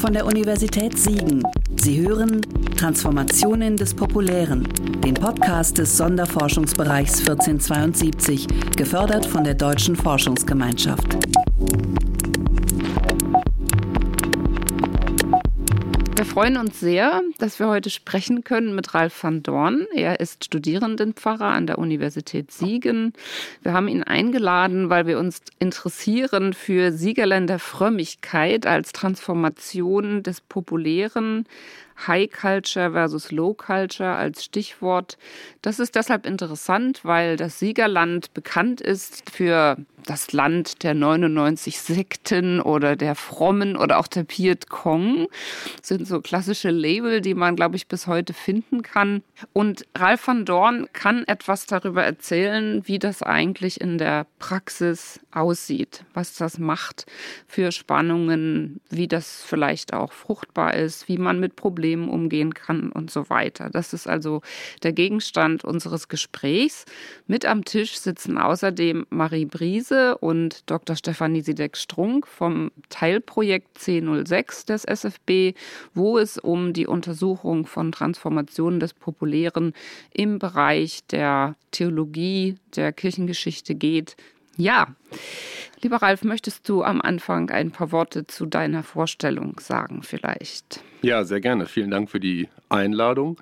von der Universität Siegen. Sie hören Transformationen des Populären, den Podcast des Sonderforschungsbereichs 1472, gefördert von der Deutschen Forschungsgemeinschaft. Wir freuen uns sehr, dass wir heute sprechen können mit Ralf van Dorn. Er ist Studierendenpfarrer an der Universität Siegen. Wir haben ihn eingeladen, weil wir uns interessieren für Siegerländer Frömmigkeit als Transformation des Populären High Culture versus Low Culture als Stichwort. Das ist deshalb interessant, weil das Siegerland bekannt ist für das Land der 99 Sekten oder der Frommen oder auch der Piet Kong. Das sind so klassische Label, die man, glaube ich, bis heute finden kann. Und Ralf van Dorn kann etwas darüber erzählen, wie das eigentlich in der Praxis aussieht, was das macht für Spannungen, wie das vielleicht auch fruchtbar ist, wie man mit Problemen Problemen umgehen kann und so weiter. Das ist also der Gegenstand unseres Gesprächs. Mit am Tisch sitzen außerdem Marie Briese und Dr. Stefanie Sideck-Strunk vom Teilprojekt C06 des SFB, wo es um die Untersuchung von Transformationen des Populären im Bereich der Theologie, der Kirchengeschichte geht. Ja, lieber Ralf, möchtest du am Anfang ein paar Worte zu deiner Vorstellung sagen vielleicht? Ja, sehr gerne. Vielen Dank für die Einladung.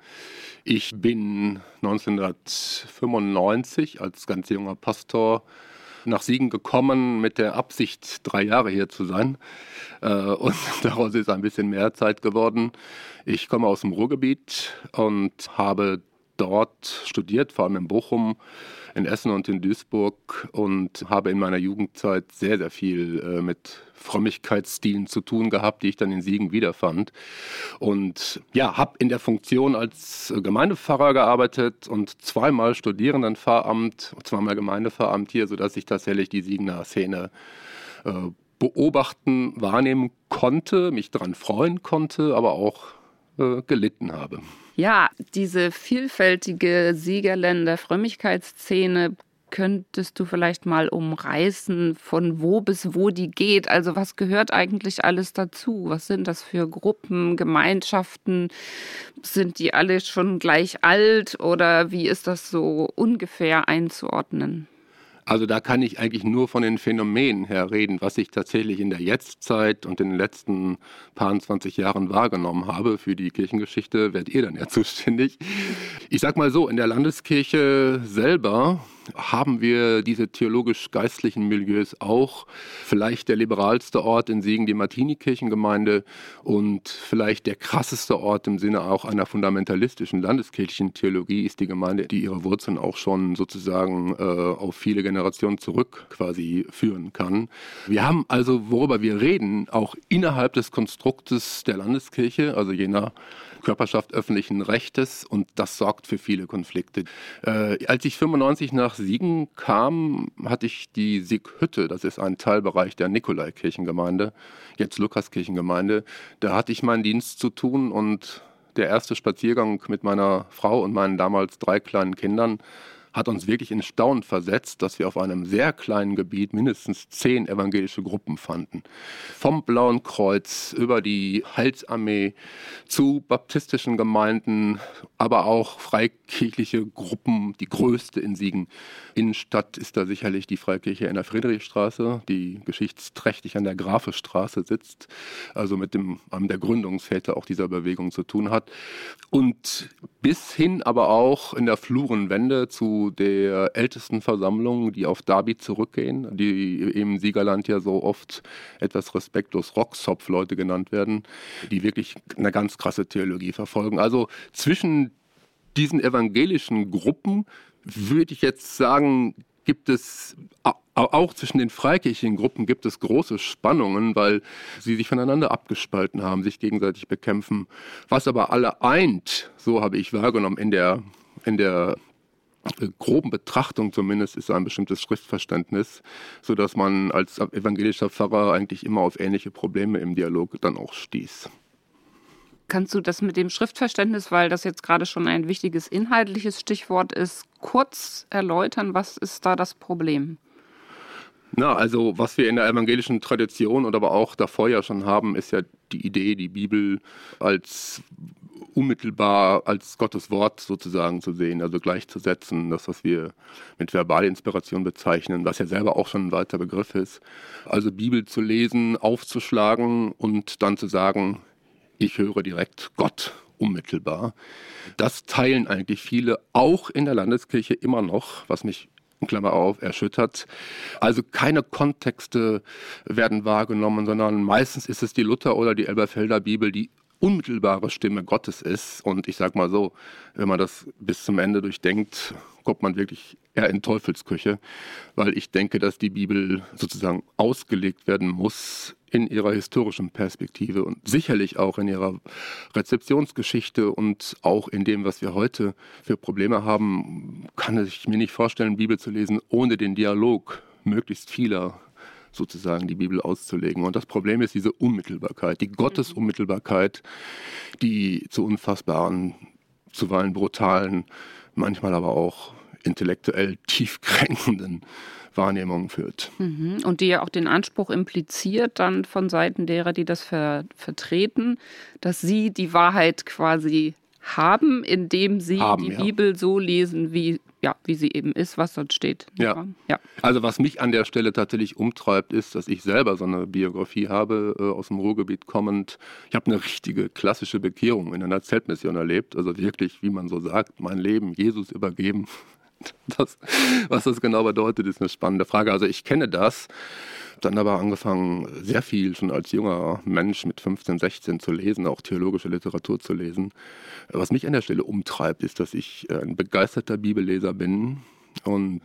Ich bin 1995 als ganz junger Pastor nach Siegen gekommen mit der Absicht, drei Jahre hier zu sein. Äh, und daraus ist ein bisschen mehr Zeit geworden. Ich komme aus dem Ruhrgebiet und habe dort studiert, vor allem in Bochum in Essen und in Duisburg und habe in meiner Jugendzeit sehr, sehr viel äh, mit Frömmigkeitsstilen zu tun gehabt, die ich dann in Siegen wiederfand. Und ja, habe in der Funktion als Gemeindepfarrer gearbeitet und zweimal Studierendenpfarramt, zweimal Gemeindepfarramt hier, sodass ich tatsächlich die Siegener Szene äh, beobachten, wahrnehmen konnte, mich daran freuen konnte, aber auch äh, gelitten habe. Ja, diese vielfältige Siegerländer Frömmigkeitsszene könntest du vielleicht mal umreißen, von wo bis wo die geht? Also was gehört eigentlich alles dazu? Was sind das für Gruppen, Gemeinschaften? Sind die alle schon gleich alt oder wie ist das so ungefähr einzuordnen? Also da kann ich eigentlich nur von den Phänomenen her reden, was ich tatsächlich in der Jetztzeit und in den letzten paar 20 Jahren wahrgenommen habe. Für die Kirchengeschichte werdet ihr dann ja zuständig. Ich sag mal so, in der Landeskirche selber haben wir diese theologisch-geistlichen Milieus auch. Vielleicht der liberalste Ort in Siegen, die Martini-Kirchengemeinde und vielleicht der krasseste Ort im Sinne auch einer fundamentalistischen landeskirchlichen Theologie ist die Gemeinde, die ihre Wurzeln auch schon sozusagen äh, auf viele Generationen zurück quasi führen kann. Wir haben also, worüber wir reden, auch innerhalb des Konstruktes der Landeskirche, also jener Körperschaft öffentlichen Rechtes und das sorgt für viele Konflikte. Äh, als ich 95 nach Siegen kam, hatte ich die Sieghütte, das ist ein Teilbereich der Nikolaikirchengemeinde, jetzt Lukaskirchengemeinde. Da hatte ich meinen Dienst zu tun und der erste Spaziergang mit meiner Frau und meinen damals drei kleinen Kindern hat uns wirklich in Staunen versetzt, dass wir auf einem sehr kleinen Gebiet mindestens zehn evangelische Gruppen fanden. Vom Blauen Kreuz über die Heilsarmee zu baptistischen Gemeinden, aber auch freikirchliche Gruppen, die größte in Siegen. Innenstadt ist da sicherlich die Freikirche in der Friedrichstraße, die geschichtsträchtig an der Grafestraße sitzt, also mit dem, einem der Gründungsväter auch dieser Bewegung zu tun hat. Und bis hin aber auch in der Flurenwende zu der ältesten Versammlung, die auf Darby zurückgehen, die im Siegerland ja so oft etwas respektlos Rockzopf-Leute genannt werden, die wirklich eine ganz krasse Theologie verfolgen. Also zwischen diesen evangelischen Gruppen würde ich jetzt sagen, gibt es auch zwischen den freikirchlichen Gruppen gibt es große Spannungen, weil sie sich voneinander abgespalten haben, sich gegenseitig bekämpfen. Was aber alle eint, so habe ich wahrgenommen in der, in der groben Betrachtung zumindest ist ein bestimmtes Schriftverständnis, sodass man als evangelischer Pfarrer eigentlich immer auf ähnliche Probleme im Dialog dann auch stieß. Kannst du das mit dem Schriftverständnis, weil das jetzt gerade schon ein wichtiges inhaltliches Stichwort ist, kurz erläutern? Was ist da das Problem? Na, also was wir in der evangelischen Tradition und aber auch davor ja schon haben, ist ja die Idee, die Bibel als unmittelbar als Gottes Wort sozusagen zu sehen, also gleichzusetzen, das, was wir mit Verbalinspiration bezeichnen, was ja selber auch schon ein weiter Begriff ist. Also Bibel zu lesen, aufzuschlagen und dann zu sagen, ich höre direkt Gott unmittelbar. Das teilen eigentlich viele, auch in der Landeskirche immer noch, was mich Klammer auf, erschüttert. Also keine Kontexte werden wahrgenommen, sondern meistens ist es die Luther- oder die Elberfelder Bibel, die unmittelbare Stimme Gottes ist. Und ich sage mal so, wenn man das bis zum Ende durchdenkt, kommt man wirklich eher in Teufelsküche, weil ich denke, dass die Bibel sozusagen ausgelegt werden muss in ihrer historischen Perspektive und sicherlich auch in ihrer Rezeptionsgeschichte und auch in dem, was wir heute für Probleme haben, kann ich mir nicht vorstellen, Bibel zu lesen, ohne den Dialog möglichst vieler sozusagen die Bibel auszulegen. Und das Problem ist diese Unmittelbarkeit, die Gottesunmittelbarkeit, die zu unfassbaren, zuweilen brutalen, manchmal aber auch intellektuell tiefkränkenden Wahrnehmungen führt. Mhm. Und die ja auch den Anspruch impliziert dann von Seiten derer, die das ver vertreten, dass sie die Wahrheit quasi haben, indem sie haben, die ja. Bibel so lesen, wie, ja, wie sie eben ist, was dort steht. Ja. ja. Also was mich an der Stelle tatsächlich umtreibt, ist, dass ich selber so eine Biografie habe, äh, aus dem Ruhrgebiet kommend. Ich habe eine richtige klassische Bekehrung in einer Zeltmission erlebt. Also wirklich, wie man so sagt, mein Leben Jesus übergeben. Das, was das genau bedeutet, ist eine spannende Frage. Also ich kenne das dann aber angefangen, sehr viel schon als junger Mensch mit 15, 16 zu lesen, auch theologische Literatur zu lesen. Was mich an der Stelle umtreibt, ist, dass ich ein begeisterter Bibelleser bin und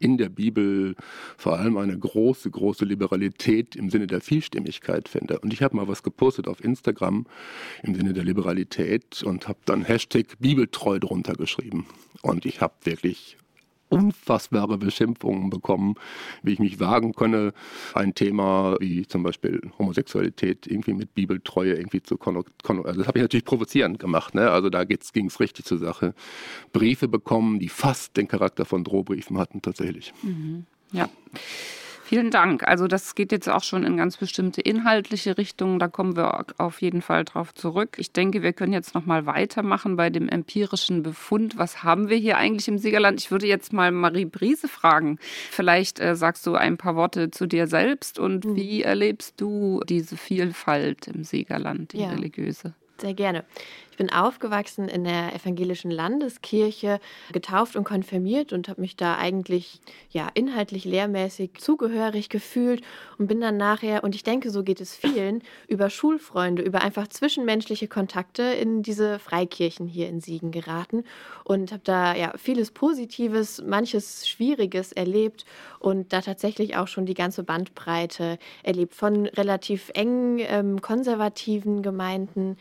in der Bibel vor allem eine große, große Liberalität im Sinne der Vielstimmigkeit finde. Und ich habe mal was gepostet auf Instagram im Sinne der Liberalität und habe dann Hashtag Bibeltreu drunter geschrieben. Und ich habe wirklich unfassbare Beschimpfungen bekommen, wie ich mich wagen könne, ein Thema wie zum Beispiel Homosexualität irgendwie mit Bibeltreue irgendwie zu konnotieren. Also das habe ich natürlich provozierend gemacht. Ne? Also da ging es richtig zur Sache. Briefe bekommen, die fast den Charakter von Drohbriefen hatten tatsächlich. Mhm. Ja. Vielen Dank. Also das geht jetzt auch schon in ganz bestimmte inhaltliche Richtungen. Da kommen wir auf jeden Fall drauf zurück. Ich denke, wir können jetzt noch mal weitermachen bei dem empirischen Befund. Was haben wir hier eigentlich im Siegerland? Ich würde jetzt mal Marie Briese fragen. Vielleicht äh, sagst du ein paar Worte zu dir selbst und mhm. wie erlebst du diese Vielfalt im Siegerland, die ja. religiöse? Sehr gerne bin aufgewachsen in der evangelischen Landeskirche, getauft und konfirmiert und habe mich da eigentlich ja inhaltlich lehrmäßig zugehörig gefühlt und bin dann nachher und ich denke, so geht es vielen über Schulfreunde, über einfach zwischenmenschliche Kontakte in diese Freikirchen hier in Siegen geraten und habe da ja vieles Positives, manches Schwieriges erlebt und da tatsächlich auch schon die ganze Bandbreite erlebt von relativ engen ähm, konservativen Gemeinden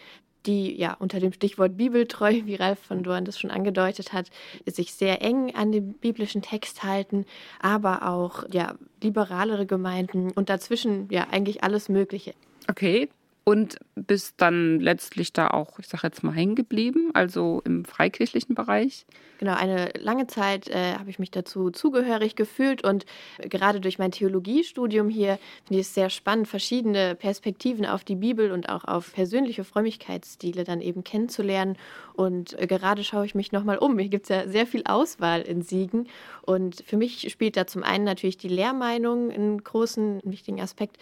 die ja unter dem Stichwort Bibeltreu, wie Ralf von Dorn das schon angedeutet hat, sich sehr eng an den biblischen Text halten, aber auch ja liberalere Gemeinden und dazwischen ja eigentlich alles Mögliche. Okay, und bist dann letztlich da auch, ich sage jetzt mal, hängen geblieben, also im freikirchlichen Bereich? Genau, eine lange Zeit äh, habe ich mich dazu zugehörig gefühlt und gerade durch mein Theologiestudium hier finde ich es sehr spannend, verschiedene Perspektiven auf die Bibel und auch auf persönliche Frömmigkeitsstile dann eben kennenzulernen. Und äh, gerade schaue ich mich nochmal um. Hier gibt es ja sehr viel Auswahl in Siegen. Und für mich spielt da zum einen natürlich die Lehrmeinung einen großen, wichtigen Aspekt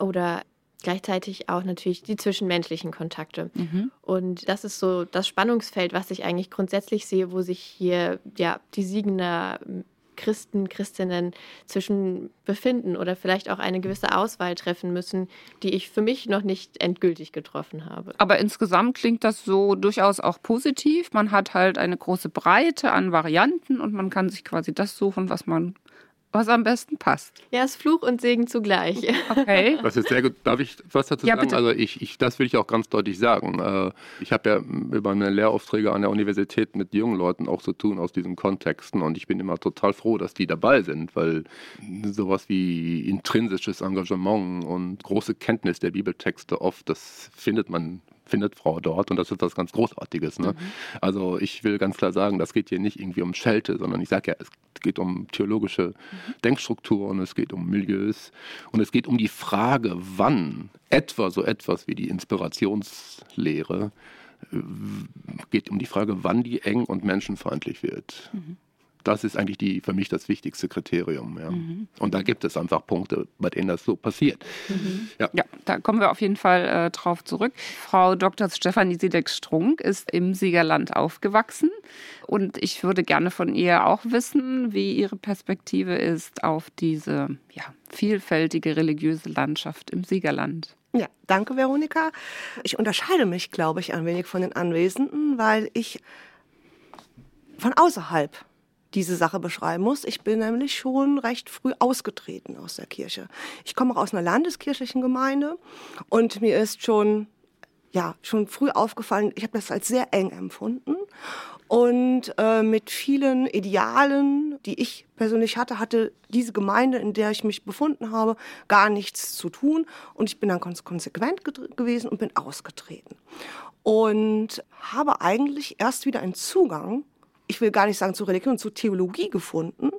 oder gleichzeitig auch natürlich die zwischenmenschlichen Kontakte. Mhm. Und das ist so das Spannungsfeld, was ich eigentlich grundsätzlich sehe, wo sich hier ja die Siegener Christen, Christinnen zwischen befinden oder vielleicht auch eine gewisse Auswahl treffen müssen, die ich für mich noch nicht endgültig getroffen habe. Aber insgesamt klingt das so durchaus auch positiv. Man hat halt eine große Breite an Varianten und man kann sich quasi das suchen, was man was am besten passt. Ja, ist Fluch und Segen zugleich. Okay. Das ist sehr gut. Darf ich was dazu ja, sagen? Bitte. Also ich, ich, das will ich auch ganz deutlich sagen. Äh, ich habe ja über meine Lehraufträge an der Universität mit jungen Leuten auch zu tun aus diesen Kontexten und ich bin immer total froh, dass die dabei sind, weil sowas wie intrinsisches Engagement und große Kenntnis der Bibeltexte oft, das findet man findet Frau dort und das ist was ganz Großartiges. Ne? Mhm. Also ich will ganz klar sagen, das geht hier nicht irgendwie um Schelte, sondern ich sage ja, es geht um theologische mhm. Denkstrukturen, es geht um Milieus und es geht um die Frage, wann etwa so etwas wie die Inspirationslehre äh, geht um die Frage, wann die eng und menschenfeindlich wird. Mhm das ist eigentlich die, für mich das wichtigste Kriterium. Ja. Mhm. Und da gibt es einfach Punkte, bei denen das so passiert. Mhm. Ja. ja. da kommen wir auf jeden Fall äh, drauf zurück. Frau Dr. Stefanie Siedek-Strunk ist im Siegerland aufgewachsen. Und ich würde gerne von ihr auch wissen, wie ihre Perspektive ist auf diese ja, vielfältige religiöse Landschaft im Siegerland. Ja, danke, Veronika. Ich unterscheide mich, glaube ich, ein wenig von den Anwesenden, weil ich von außerhalb diese Sache beschreiben muss. Ich bin nämlich schon recht früh ausgetreten aus der Kirche. Ich komme auch aus einer landeskirchlichen Gemeinde und mir ist schon ja schon früh aufgefallen, ich habe das als sehr eng empfunden und äh, mit vielen Idealen, die ich persönlich hatte, hatte diese Gemeinde, in der ich mich befunden habe, gar nichts zu tun. Und ich bin dann konsequent gewesen und bin ausgetreten. Und habe eigentlich erst wieder einen Zugang ich will gar nicht sagen zu Religion, zu Theologie gefunden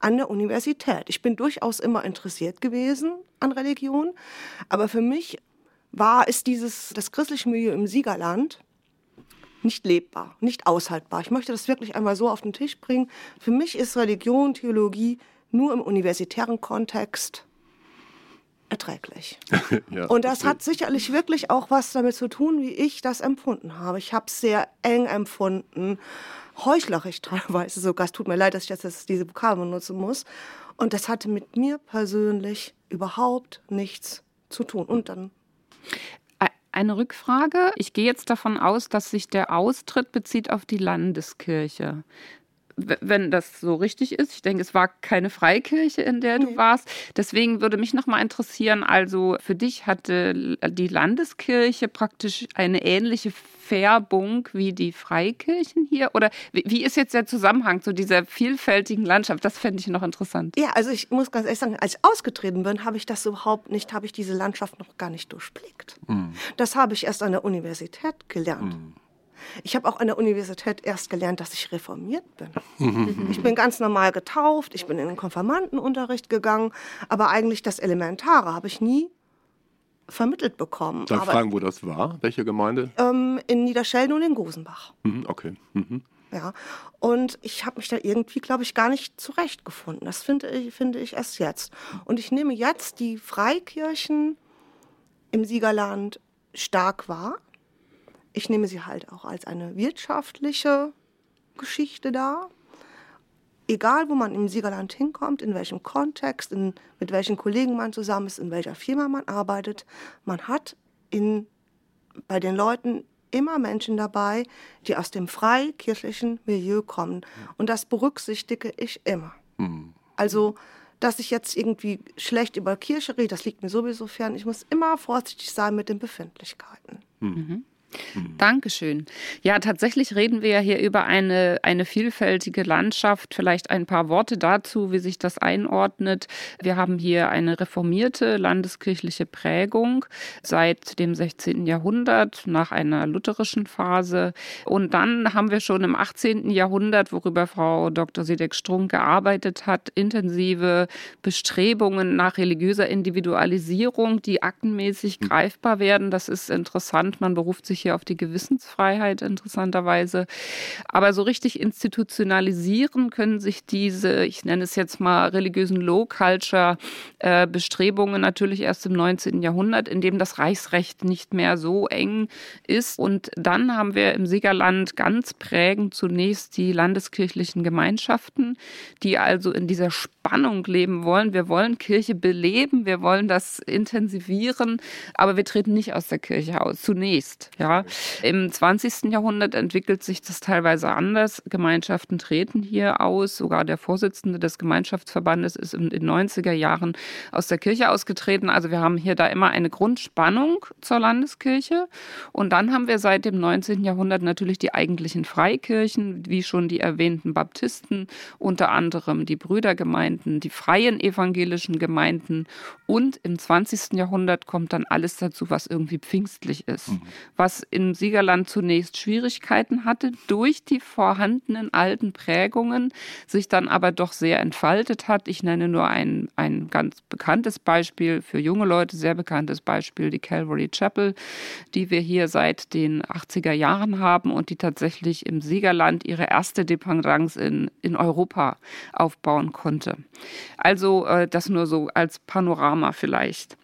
an der Universität. Ich bin durchaus immer interessiert gewesen an Religion, aber für mich war es dieses, das christliche Milieu im Siegerland nicht lebbar, nicht aushaltbar. Ich möchte das wirklich einmal so auf den Tisch bringen. Für mich ist Religion, Theologie nur im universitären Kontext erträglich. ja, und das hat sicherlich wirklich auch was damit zu tun, wie ich das empfunden habe. Ich habe es sehr eng empfunden heuchlerisch teilweise sogar. Es tut mir leid, dass ich jetzt diese Vokabel benutzen muss. Und das hatte mit mir persönlich überhaupt nichts zu tun. Und dann. Eine Rückfrage. Ich gehe jetzt davon aus, dass sich der Austritt bezieht auf die Landeskirche wenn das so richtig ist. Ich denke, es war keine Freikirche, in der du nee. warst. Deswegen würde mich noch mal interessieren, also für dich hatte die Landeskirche praktisch eine ähnliche Färbung wie die Freikirchen hier? Oder wie ist jetzt der Zusammenhang zu dieser vielfältigen Landschaft? Das fände ich noch interessant. Ja, also ich muss ganz ehrlich sagen, als ich ausgetreten bin, habe ich das überhaupt nicht, habe ich diese Landschaft noch gar nicht durchblickt. Mhm. Das habe ich erst an der Universität gelernt. Mhm. Ich habe auch an der Universität erst gelernt, dass ich reformiert bin. ich bin ganz normal getauft, ich bin in den Konfirmandenunterricht gegangen, aber eigentlich das Elementare habe ich nie vermittelt bekommen. Darf ich fragen, wo das war? Welche Gemeinde? Ähm, in Niederschelden und in Gosenbach. Mhm, okay. Mhm. Ja, und ich habe mich da irgendwie, glaube ich, gar nicht zurechtgefunden. Das finde ich, finde ich erst jetzt. Und ich nehme jetzt die Freikirchen im Siegerland stark wahr ich nehme sie halt auch als eine wirtschaftliche Geschichte dar. Egal, wo man im Siegerland hinkommt, in welchem Kontext, in, mit welchen Kollegen man zusammen ist, in welcher Firma man arbeitet, man hat in, bei den Leuten immer Menschen dabei, die aus dem freikirchlichen Milieu kommen. Und das berücksichtige ich immer. Mhm. Also, dass ich jetzt irgendwie schlecht über Kirche rede, das liegt mir sowieso fern. Ich muss immer vorsichtig sein mit den Befindlichkeiten. Mhm. Mhm. Dankeschön. Ja, tatsächlich reden wir ja hier über eine, eine vielfältige Landschaft. Vielleicht ein paar Worte dazu, wie sich das einordnet. Wir haben hier eine reformierte landeskirchliche Prägung seit dem 16. Jahrhundert nach einer lutherischen Phase. Und dann haben wir schon im 18. Jahrhundert, worüber Frau Dr. Sedek-Strunk gearbeitet hat, intensive Bestrebungen nach religiöser Individualisierung, die aktenmäßig mhm. greifbar werden. Das ist interessant. Man beruft sich hier auf die Gewissensfreiheit interessanterweise. Aber so richtig institutionalisieren können sich diese, ich nenne es jetzt mal religiösen Low-Culture-Bestrebungen natürlich erst im 19. Jahrhundert, in dem das Reichsrecht nicht mehr so eng ist. Und dann haben wir im Siegerland ganz prägend zunächst die landeskirchlichen Gemeinschaften, die also in dieser Spannung leben wollen. Wir wollen Kirche beleben, wir wollen das intensivieren, aber wir treten nicht aus der Kirche aus, zunächst. Ja, im 20. Jahrhundert entwickelt sich das teilweise anders. Gemeinschaften treten hier aus. Sogar der Vorsitzende des Gemeinschaftsverbandes ist in den 90er Jahren aus der Kirche ausgetreten. Also wir haben hier da immer eine Grundspannung zur Landeskirche. Und dann haben wir seit dem 19. Jahrhundert natürlich die eigentlichen Freikirchen, wie schon die erwähnten Baptisten, unter anderem die Brüdergemeinden, die freien evangelischen Gemeinden. Und im 20. Jahrhundert kommt dann alles dazu, was irgendwie pfingstlich ist, mhm. was das im Siegerland zunächst Schwierigkeiten hatte, durch die vorhandenen alten Prägungen, sich dann aber doch sehr entfaltet hat. Ich nenne nur ein, ein ganz bekanntes Beispiel, für junge Leute sehr bekanntes Beispiel, die Calvary Chapel, die wir hier seit den 80er Jahren haben und die tatsächlich im Siegerland ihre erste Dependance in, in Europa aufbauen konnte. Also äh, das nur so als Panorama vielleicht.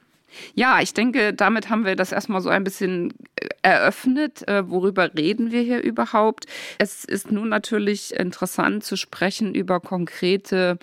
Ja, ich denke, damit haben wir das erstmal so ein bisschen äh, eröffnet. Äh, worüber reden wir hier überhaupt? Es ist nun natürlich interessant zu sprechen über konkrete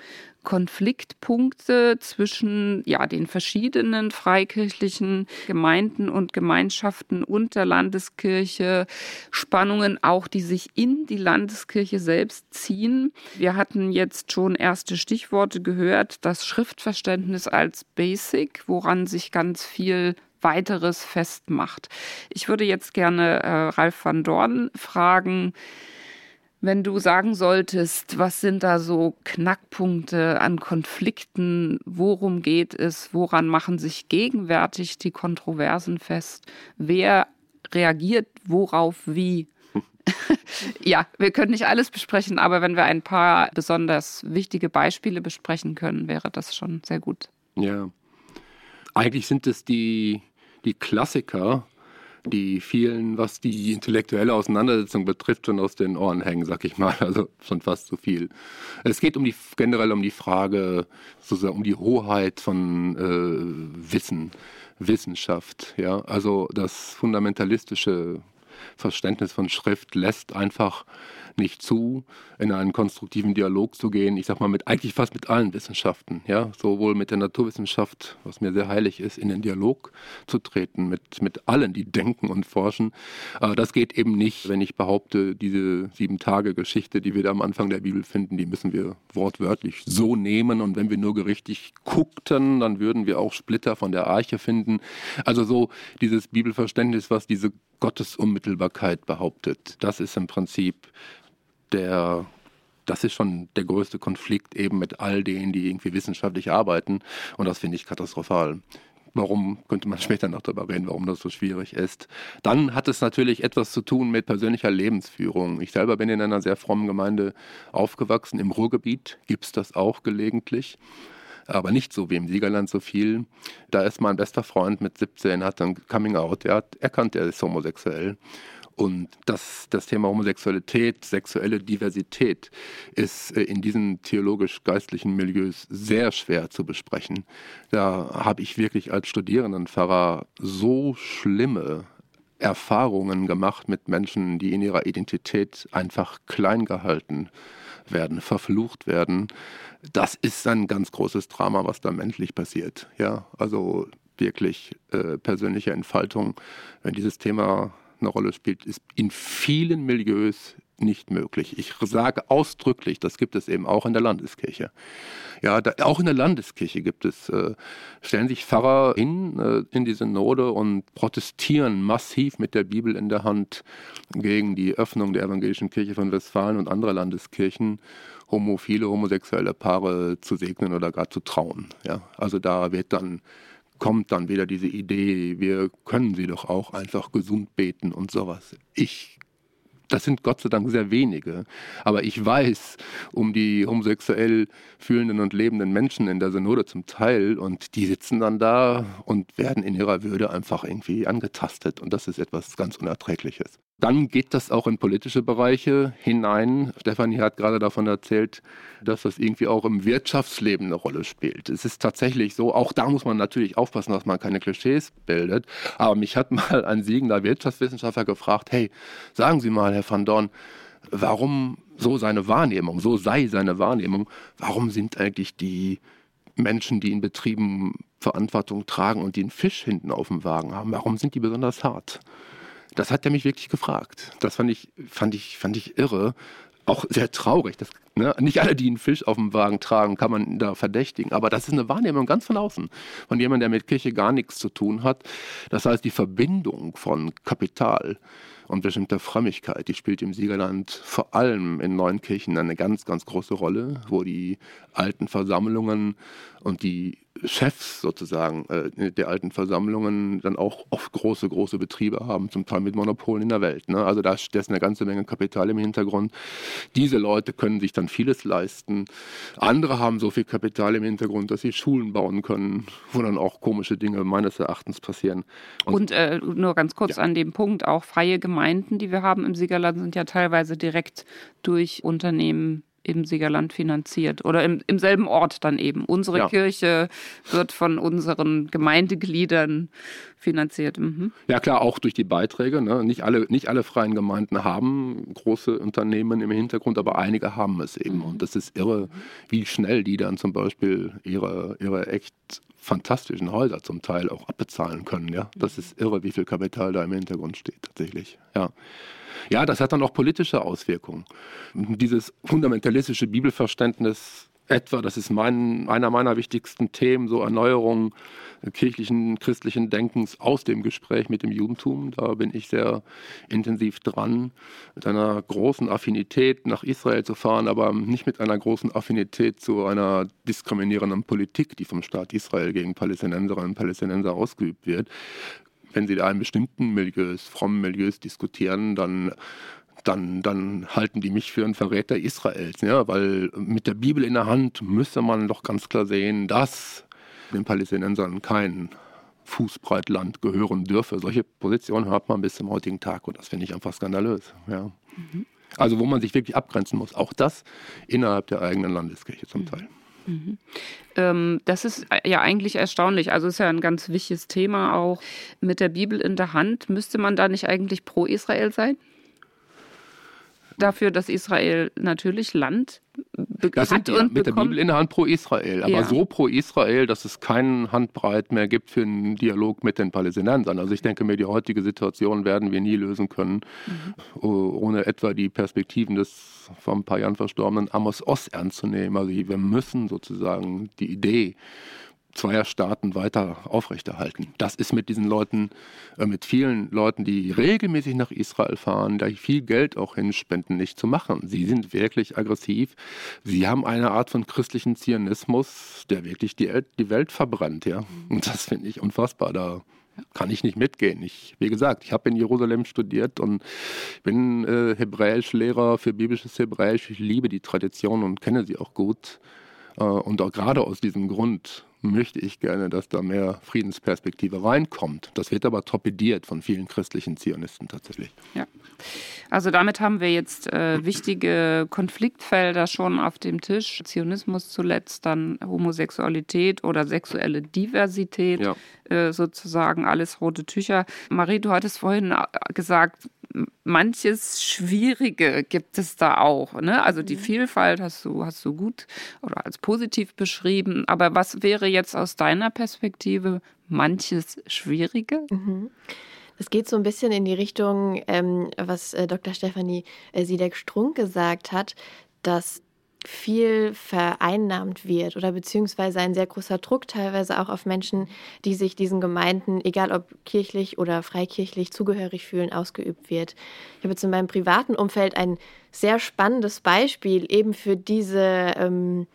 Konfliktpunkte zwischen ja, den verschiedenen freikirchlichen Gemeinden und Gemeinschaften und der Landeskirche, Spannungen auch, die sich in die Landeskirche selbst ziehen. Wir hatten jetzt schon erste Stichworte gehört, das Schriftverständnis als Basic, woran sich ganz viel weiteres festmacht. Ich würde jetzt gerne äh, Ralf van Dorn fragen, wenn du sagen solltest, was sind da so Knackpunkte an Konflikten, worum geht es, woran machen sich gegenwärtig die Kontroversen fest, wer reagiert worauf wie? ja, wir können nicht alles besprechen, aber wenn wir ein paar besonders wichtige Beispiele besprechen können, wäre das schon sehr gut. Ja, eigentlich sind es die, die Klassiker, die vielen, was die intellektuelle Auseinandersetzung betrifft, schon aus den Ohren hängen, sag ich mal. Also schon fast zu viel. Es geht um die, generell um die Frage, sozusagen um die Hoheit von äh, Wissen, Wissenschaft. Ja, also das fundamentalistische Verständnis von Schrift lässt einfach nicht zu, in einen konstruktiven Dialog zu gehen. Ich sag mal, mit eigentlich fast mit allen Wissenschaften, ja, sowohl mit der Naturwissenschaft, was mir sehr heilig ist, in den Dialog zu treten, mit, mit allen, die denken und forschen. Aber das geht eben nicht, wenn ich behaupte, diese sieben Tage Geschichte, die wir da am Anfang der Bibel finden, die müssen wir wortwörtlich so nehmen. Und wenn wir nur richtig guckten, dann würden wir auch Splitter von der Arche finden. Also so dieses Bibelverständnis, was diese Gottesunmittelbarkeit behauptet, das ist im Prinzip der, das ist schon der größte Konflikt eben mit all denen, die irgendwie wissenschaftlich arbeiten. Und das finde ich katastrophal. Warum könnte man später noch darüber reden, warum das so schwierig ist? Dann hat es natürlich etwas zu tun mit persönlicher Lebensführung. Ich selber bin in einer sehr frommen Gemeinde aufgewachsen. Im Ruhrgebiet gibt es das auch gelegentlich aber nicht so wie im Siegerland so viel. Da ist mein bester Freund mit 17, hat dann Coming Out, er hat erkannt, er ist homosexuell. Und das, das Thema Homosexualität, sexuelle Diversität ist äh, in diesen theologisch-geistlichen Milieus sehr schwer zu besprechen. Da habe ich wirklich als Studierendenpfarrer so schlimme Erfahrungen gemacht mit Menschen, die in ihrer Identität einfach klein gehalten werden, verflucht werden. Das ist ein ganz großes Drama, was da menschlich passiert. Ja, also wirklich äh, persönliche Entfaltung, wenn dieses Thema eine Rolle spielt, ist in vielen Milieus nicht möglich. Ich sage ausdrücklich, das gibt es eben auch in der Landeskirche. Ja, da, auch in der Landeskirche gibt es, äh, stellen sich Pfarrer hin äh, in die Synode und protestieren massiv mit der Bibel in der Hand gegen die Öffnung der evangelischen Kirche von Westfalen und anderer Landeskirchen, homophile, homosexuelle Paare zu segnen oder gar zu trauen. Ja, also da wird dann kommt dann wieder diese Idee, wir können sie doch auch einfach gesund beten und sowas. Ich das sind Gott sei Dank sehr wenige. Aber ich weiß um die homosexuell fühlenden und lebenden Menschen in der Synode zum Teil und die sitzen dann da und werden in ihrer Würde einfach irgendwie angetastet und das ist etwas ganz Unerträgliches. Dann geht das auch in politische Bereiche hinein. Stefanie hat gerade davon erzählt, dass das irgendwie auch im Wirtschaftsleben eine Rolle spielt. Es ist tatsächlich so, auch da muss man natürlich aufpassen, dass man keine Klischees bildet. Aber mich hat mal ein siegender Wirtschaftswissenschaftler gefragt, hey, sagen Sie mal, Herr van Dorn, warum so seine Wahrnehmung, so sei seine Wahrnehmung, warum sind eigentlich die Menschen, die in Betrieben Verantwortung tragen und einen Fisch hinten auf dem Wagen haben, warum sind die besonders hart? Das hat er mich wirklich gefragt. Das fand ich, fand ich, fand ich irre. Auch sehr traurig. Das Ne? Nicht alle, die einen Fisch auf dem Wagen tragen, kann man da verdächtigen. Aber das ist eine Wahrnehmung ganz von außen, von jemandem, der mit Kirche gar nichts zu tun hat. Das heißt, die Verbindung von Kapital und bestimmter Frömmigkeit, die spielt im Siegerland vor allem in neuen Kirchen eine ganz, ganz große Rolle, wo die alten Versammlungen und die Chefs sozusagen äh, der alten Versammlungen dann auch oft große, große Betriebe haben, zum Teil mit Monopolen in der Welt. Ne? Also da ist eine ganze Menge Kapital im Hintergrund. Diese Leute können sich dann vieles leisten. Andere haben so viel Kapital im Hintergrund, dass sie Schulen bauen können, wo dann auch komische Dinge meines Erachtens passieren. Und, Und äh, nur ganz kurz ja. an dem Punkt, auch freie Gemeinden, die wir haben im Siegerland, sind ja teilweise direkt durch Unternehmen im Siegerland finanziert oder im, im selben Ort dann eben. Unsere ja. Kirche wird von unseren Gemeindegliedern finanziert. Mhm. Ja klar, auch durch die Beiträge. Ne? Nicht, alle, nicht alle freien Gemeinden haben große Unternehmen im Hintergrund, aber einige haben es eben. Mhm. Und das ist irre, wie schnell die dann zum Beispiel ihre, ihre echt fantastischen Häuser zum Teil auch abbezahlen können. Ja, das ist irre, wie viel Kapital da im Hintergrund steht tatsächlich. Ja. Ja, das hat dann auch politische Auswirkungen. Dieses fundamentalistische Bibelverständnis etwa, das ist mein, einer meiner wichtigsten Themen, so Erneuerung kirchlichen, christlichen Denkens aus dem Gespräch mit dem Judentum. Da bin ich sehr intensiv dran, mit einer großen Affinität nach Israel zu fahren, aber nicht mit einer großen Affinität zu einer diskriminierenden Politik, die vom Staat Israel gegen Palästinenserinnen und Palästinenser ausgeübt wird, wenn Sie da in bestimmten Milieus, frommen Milieus diskutieren, dann dann, dann halten die mich für einen Verräter Israels. Ja? Weil mit der Bibel in der Hand müsste man doch ganz klar sehen, dass den Palästinensern kein Fußbreitland gehören dürfe. Solche Positionen hört man bis zum heutigen Tag und das finde ich einfach skandalös. Ja. Mhm. Also wo man sich wirklich abgrenzen muss. Auch das innerhalb der eigenen Landeskirche zum mhm. Teil. Mhm. Das ist äh, ja eigentlich erstaunlich. Also ist ja ein ganz wichtiges Thema auch. Mit der Bibel in der Hand müsste man da nicht eigentlich pro Israel sein? Dafür, dass Israel natürlich Land das hat und mit bekommt. der Bibel in der Hand pro Israel, aber ja. so pro Israel, dass es keinen Handbreit mehr gibt für einen Dialog mit den Palästinensern. Also ich denke mir, die heutige Situation werden wir nie lösen können, mhm. ohne etwa die Perspektiven des vor ein paar Jahren verstorbenen Amos Oz ernst zu nehmen. Also wir müssen sozusagen die Idee zweier Staaten weiter aufrechterhalten. Das ist mit diesen Leuten, äh, mit vielen Leuten, die regelmäßig nach Israel fahren, da viel Geld auch hinspenden, nicht zu machen. Sie sind wirklich aggressiv. Sie haben eine Art von christlichen Zionismus, der wirklich die, die Welt verbrennt. Ja? Und das finde ich unfassbar. Da kann ich nicht mitgehen. Ich, wie gesagt, ich habe in Jerusalem studiert und bin äh, Hebräischlehrer für biblisches Hebräisch. Ich liebe die Tradition und kenne sie auch gut. Äh, und auch gerade aus diesem Grund möchte ich gerne, dass da mehr Friedensperspektive reinkommt. Das wird aber torpediert von vielen christlichen Zionisten tatsächlich. Ja. Also damit haben wir jetzt äh, wichtige Konfliktfelder schon auf dem Tisch. Zionismus zuletzt, dann Homosexualität oder sexuelle Diversität, ja. äh, sozusagen alles rote Tücher. Marie, du hattest vorhin äh, gesagt, manches Schwierige gibt es da auch. Ne? Also die mhm. Vielfalt hast du, hast du gut oder als positiv beschrieben. Aber was wäre jetzt aus deiner Perspektive manches Schwierige? Mhm. Das geht so ein bisschen in die Richtung, ähm, was äh, Dr. Stefanie äh, Siedek-Strunk gesagt hat, dass viel vereinnahmt wird oder beziehungsweise ein sehr großer Druck teilweise auch auf Menschen, die sich diesen Gemeinden, egal ob kirchlich oder freikirchlich zugehörig fühlen, ausgeübt wird. Ich habe jetzt in meinem privaten Umfeld ein sehr spannendes Beispiel eben für diese ähm,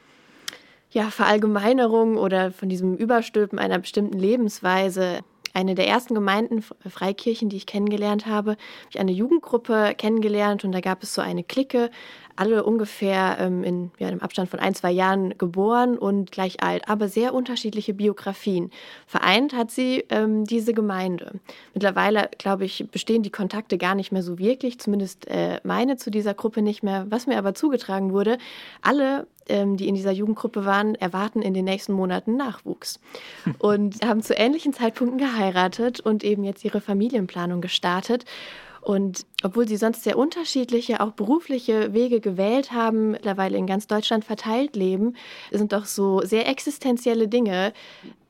ja, Verallgemeinerung oder von diesem Überstülpen einer bestimmten Lebensweise eine der ersten Gemeinden, Freikirchen, die ich kennengelernt habe, habe ich eine Jugendgruppe kennengelernt und da gab es so eine Clique, alle ungefähr ähm, in ja, einem Abstand von ein, zwei Jahren geboren und gleich alt, aber sehr unterschiedliche Biografien. Vereint hat sie ähm, diese Gemeinde. Mittlerweile, glaube ich, bestehen die Kontakte gar nicht mehr so wirklich, zumindest äh, meine zu dieser Gruppe nicht mehr. Was mir aber zugetragen wurde, alle ähm, die in dieser Jugendgruppe waren, erwarten in den nächsten Monaten Nachwuchs und haben zu ähnlichen Zeitpunkten geheiratet und eben jetzt ihre Familienplanung gestartet. Und obwohl sie sonst sehr unterschiedliche, auch berufliche Wege gewählt haben, mittlerweile in ganz Deutschland verteilt leben, sind doch so sehr existenzielle Dinge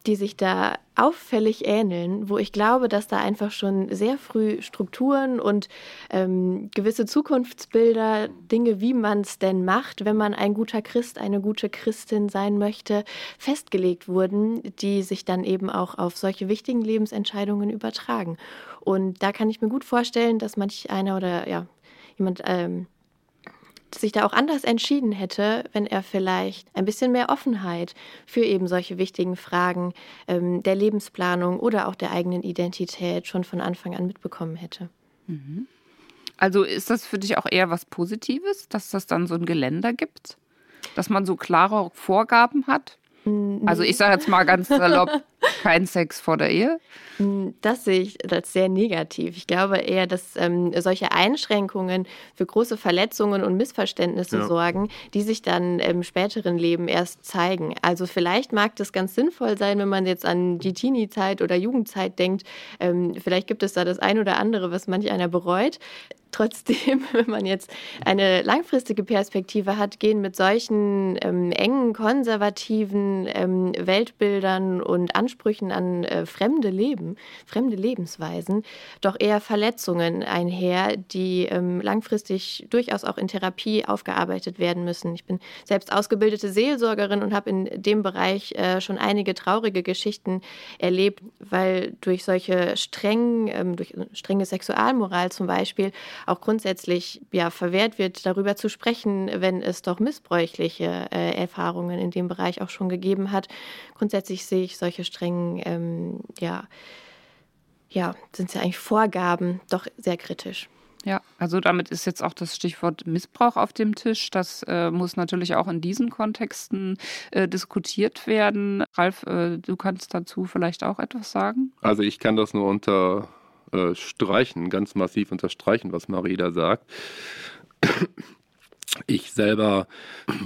die sich da auffällig ähneln, wo ich glaube, dass da einfach schon sehr früh Strukturen und ähm, gewisse Zukunftsbilder, Dinge, wie man es denn macht, wenn man ein guter Christ, eine gute Christin sein möchte, festgelegt wurden, die sich dann eben auch auf solche wichtigen Lebensentscheidungen übertragen. Und da kann ich mir gut vorstellen, dass manch einer oder ja, jemand ähm, sich da auch anders entschieden hätte, wenn er vielleicht ein bisschen mehr Offenheit für eben solche wichtigen Fragen ähm, der Lebensplanung oder auch der eigenen Identität schon von Anfang an mitbekommen hätte. Mhm. Also ist das für dich auch eher was Positives, dass das dann so ein Geländer gibt? Dass man so klare Vorgaben hat? Also ich sage jetzt mal ganz salopp, kein Sex vor der Ehe. Das sehe ich als sehr negativ. Ich glaube eher, dass ähm, solche Einschränkungen für große Verletzungen und Missverständnisse ja. sorgen, die sich dann im späteren Leben erst zeigen. Also vielleicht mag das ganz sinnvoll sein, wenn man jetzt an die Teenie-Zeit oder Jugendzeit denkt. Ähm, vielleicht gibt es da das ein oder andere, was manch einer bereut. Trotzdem, wenn man jetzt eine langfristige Perspektive hat, gehen mit solchen ähm, engen, konservativen ähm, Weltbildern und Ansprüchen an äh, fremde Leben, fremde Lebensweisen, doch eher Verletzungen einher, die ähm, langfristig durchaus auch in Therapie aufgearbeitet werden müssen. Ich bin selbst ausgebildete Seelsorgerin und habe in dem Bereich äh, schon einige traurige Geschichten erlebt, weil durch solche strengen, ähm, durch strenge Sexualmoral zum Beispiel, auch grundsätzlich ja, verwehrt wird, darüber zu sprechen, wenn es doch missbräuchliche äh, Erfahrungen in dem Bereich auch schon gegeben hat. Grundsätzlich sehe ich solche strengen, ähm, ja, ja, sind es ja eigentlich Vorgaben, doch sehr kritisch. Ja, also damit ist jetzt auch das Stichwort Missbrauch auf dem Tisch. Das äh, muss natürlich auch in diesen Kontexten äh, diskutiert werden. Ralf, äh, du kannst dazu vielleicht auch etwas sagen? Also ich kann das nur unter äh, streichen, ganz massiv unterstreichen, was Marie da sagt. Ich selber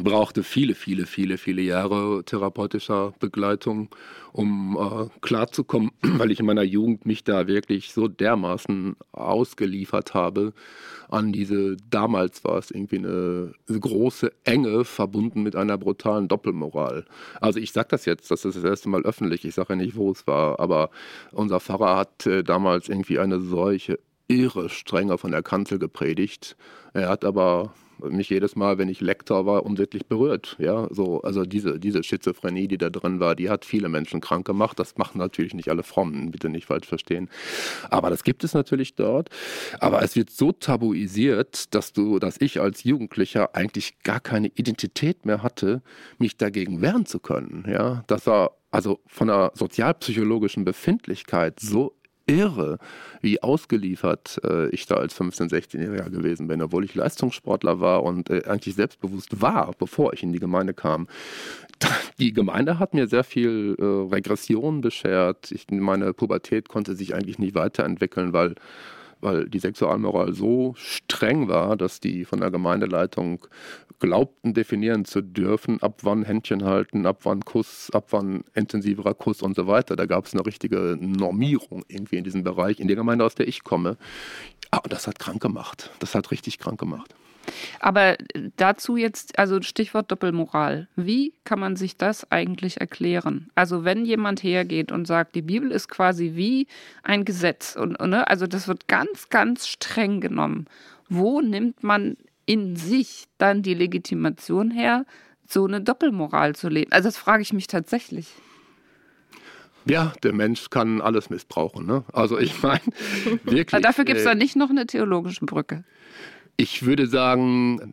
brauchte viele, viele, viele, viele Jahre therapeutischer Begleitung, um äh, klarzukommen, weil ich in meiner Jugend mich da wirklich so dermaßen ausgeliefert habe an diese, damals war es irgendwie eine, große Enge verbunden mit einer brutalen Doppelmoral. Also ich sage das jetzt, das ist das erste Mal öffentlich, ich sage ja nicht, wo es war, aber unser Pfarrer hat äh, damals irgendwie eine solche irre Strenge von der Kanzel gepredigt. Er hat aber mich jedes Mal, wenn ich Lektor war, unsittlich berührt. Ja, so, also diese, diese Schizophrenie, die da drin war, die hat viele Menschen krank gemacht. Das machen natürlich nicht alle Frommen, bitte nicht falsch verstehen. Aber das gibt es natürlich dort. Aber es wird so tabuisiert, dass du, dass ich als Jugendlicher eigentlich gar keine Identität mehr hatte, mich dagegen wehren zu können. Ja, das war also von der sozialpsychologischen Befindlichkeit so irre, wie ausgeliefert äh, ich da als 15-, 16-Jähriger gewesen bin, obwohl ich Leistungssportler war und äh, eigentlich selbstbewusst war, bevor ich in die Gemeinde kam. Die Gemeinde hat mir sehr viel äh, Regression beschert. Ich, meine Pubertät konnte sich eigentlich nicht weiterentwickeln, weil weil die Sexualmoral so streng war, dass die von der Gemeindeleitung glaubten definieren zu dürfen, ab wann Händchen halten, ab wann Kuss, ab wann intensiverer Kuss und so weiter. Da gab es eine richtige Normierung irgendwie in diesem Bereich, in der Gemeinde, aus der ich komme. Ah, und das hat krank gemacht. Das hat richtig krank gemacht. Aber dazu jetzt, also Stichwort Doppelmoral. Wie kann man sich das eigentlich erklären? Also wenn jemand hergeht und sagt, die Bibel ist quasi wie ein Gesetz und, und ne, also das wird ganz, ganz streng genommen. Wo nimmt man in sich dann die Legitimation her, so eine Doppelmoral zu leben? Also das frage ich mich tatsächlich. Ja, der Mensch kann alles missbrauchen. Ne? Also ich meine, wirklich. Aber dafür gibt es äh, da nicht noch eine theologische Brücke. Ich würde sagen,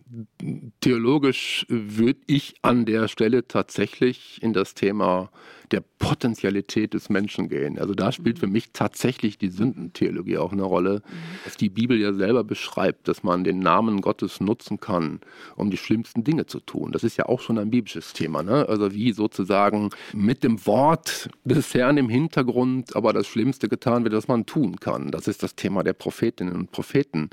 theologisch würde ich an der Stelle tatsächlich in das Thema der Potentialität des Menschen gehen. Also da spielt für mich tatsächlich die Sündentheologie auch eine Rolle, dass die Bibel ja selber beschreibt, dass man den Namen Gottes nutzen kann, um die schlimmsten Dinge zu tun. Das ist ja auch schon ein biblisches Thema. Ne? Also wie sozusagen mit dem Wort des Herrn im Hintergrund, aber das Schlimmste getan wird, was man tun kann. Das ist das Thema der Prophetinnen und Propheten.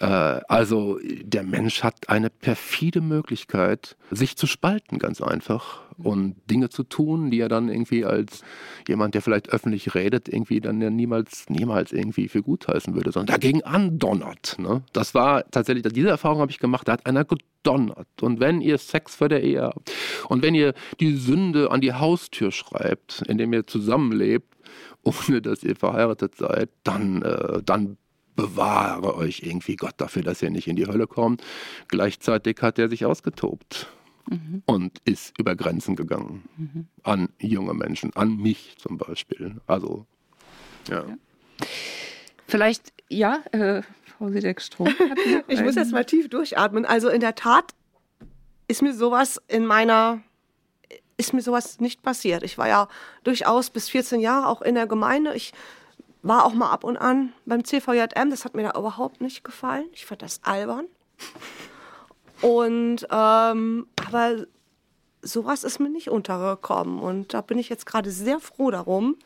Äh, also der Mensch hat eine perfide Möglichkeit, sich zu spalten, ganz einfach und Dinge zu tun, die er dann irgendwie als jemand, der vielleicht öffentlich redet, irgendwie dann ja niemals, niemals irgendwie für gut heißen würde, sondern dagegen andonnert. Ne? Das war tatsächlich, diese Erfahrung habe ich gemacht, da hat einer gedonnert. Und wenn ihr Sex vor der Ehe habt und wenn ihr die Sünde an die Haustür schreibt, indem ihr zusammenlebt, ohne dass ihr verheiratet seid, dann, äh, dann bewahre euch irgendwie Gott dafür, dass ihr nicht in die Hölle kommt. Gleichzeitig hat er sich ausgetobt mhm. und ist über Grenzen gegangen. Mhm. An junge Menschen, an mich zum Beispiel. Also, ja. ja. Vielleicht, ja, äh, Frau Siedeck-Strom. ich muss jetzt mal tief durchatmen. Also in der Tat ist mir sowas in meiner ist mir sowas nicht passiert. Ich war ja durchaus bis 14 Jahre auch in der Gemeinde. Ich war auch mal ab und an beim CVJM. Das hat mir da überhaupt nicht gefallen. Ich fand das albern. Und ähm, aber sowas ist mir nicht untergekommen. Und da bin ich jetzt gerade sehr froh darum,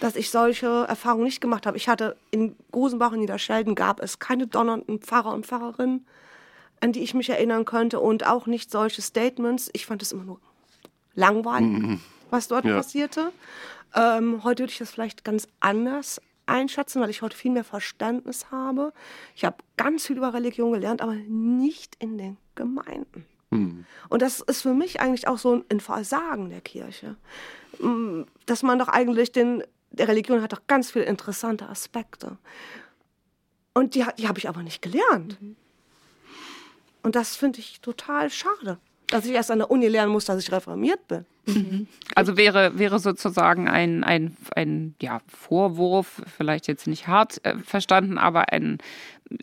dass ich solche Erfahrungen nicht gemacht habe. Ich hatte in Gosenbach in Niederschelden gab es keine donnernden Pfarrer und Pfarrerinnen, an die ich mich erinnern könnte und auch nicht solche Statements. Ich fand es immer nur langweilig, mhm. was dort ja. passierte. Ähm, heute würde ich das vielleicht ganz anders einschätzen, weil ich heute viel mehr Verständnis habe. Ich habe ganz viel über Religion gelernt, aber nicht in den Gemeinden. Hm. Und das ist für mich eigentlich auch so ein Versagen der Kirche. Mm, dass man doch eigentlich den, der Religion hat doch ganz viele interessante Aspekte. Und die, die habe ich aber nicht gelernt. Mhm. Und das finde ich total schade dass ich erst an der Uni lernen muss, dass ich reformiert bin. Mhm. Also wäre, wäre sozusagen ein, ein, ein ja, Vorwurf, vielleicht jetzt nicht hart äh, verstanden, aber ein,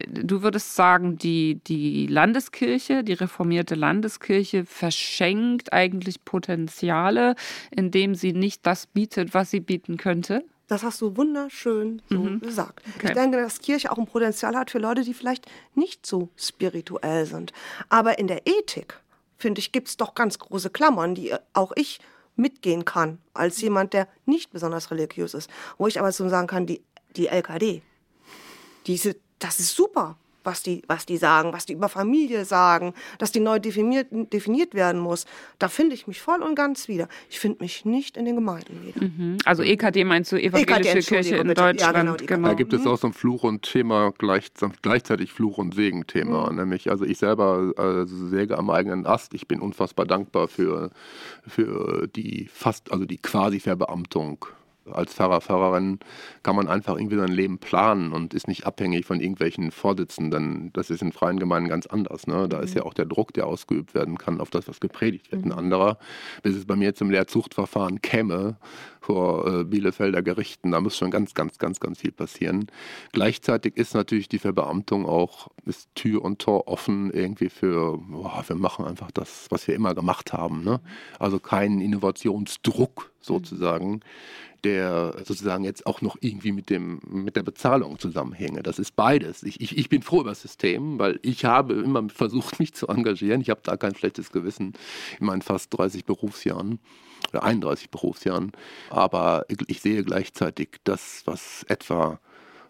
du würdest sagen, die, die Landeskirche, die reformierte Landeskirche verschenkt eigentlich Potenziale, indem sie nicht das bietet, was sie bieten könnte? Das hast du wunderschön so mhm. gesagt. Okay. Ich denke, dass Kirche auch ein Potenzial hat für Leute, die vielleicht nicht so spirituell sind. Aber in der Ethik finde ich, gibt es doch ganz große Klammern, die auch ich mitgehen kann, als jemand, der nicht besonders religiös ist. Wo ich aber so sagen kann, die, die LKD, diese, das ist super was die, was die sagen, was die über Familie sagen, dass die neu definiert, definiert werden muss. Da finde ich mich voll und ganz wieder. Ich finde mich nicht in den Gemeinden wieder. Mhm. Also EKD meinst du Evangelische EKD, Kirche in bitte. Deutschland? Ja, genau, genau. Da gibt es auch so ein Fluch und Thema, gleich, gleichzeitig Fluch und Segen-Thema. Mhm. Nämlich, also ich selber äh, säge am eigenen Ast. Ich bin unfassbar dankbar für, für die fast, also die quasi Verbeamtung als Pfarrer, Pfarrerin kann man einfach irgendwie sein Leben planen und ist nicht abhängig von irgendwelchen Vorsitzenden. Das ist in freien Gemeinden ganz anders. Ne? Da mhm. ist ja auch der Druck, der ausgeübt werden kann auf das, was gepredigt wird. Mhm. Ein anderer, bis es bei mir zum Lehrzuchtverfahren käme vor äh, Bielefelder Gerichten, da muss schon ganz, ganz, ganz, ganz viel passieren. Gleichzeitig ist natürlich die Verbeamtung auch, ist Tür und Tor offen irgendwie für, boah, wir machen einfach das, was wir immer gemacht haben. Ne? Also keinen Innovationsdruck sozusagen. Mhm der sozusagen jetzt auch noch irgendwie mit, dem, mit der Bezahlung zusammenhänge. Das ist beides. Ich, ich, ich bin froh über das System, weil ich habe immer versucht, mich zu engagieren. Ich habe da kein schlechtes Gewissen in meinen fast 30 Berufsjahren oder 31 Berufsjahren. Aber ich sehe gleichzeitig das, was etwa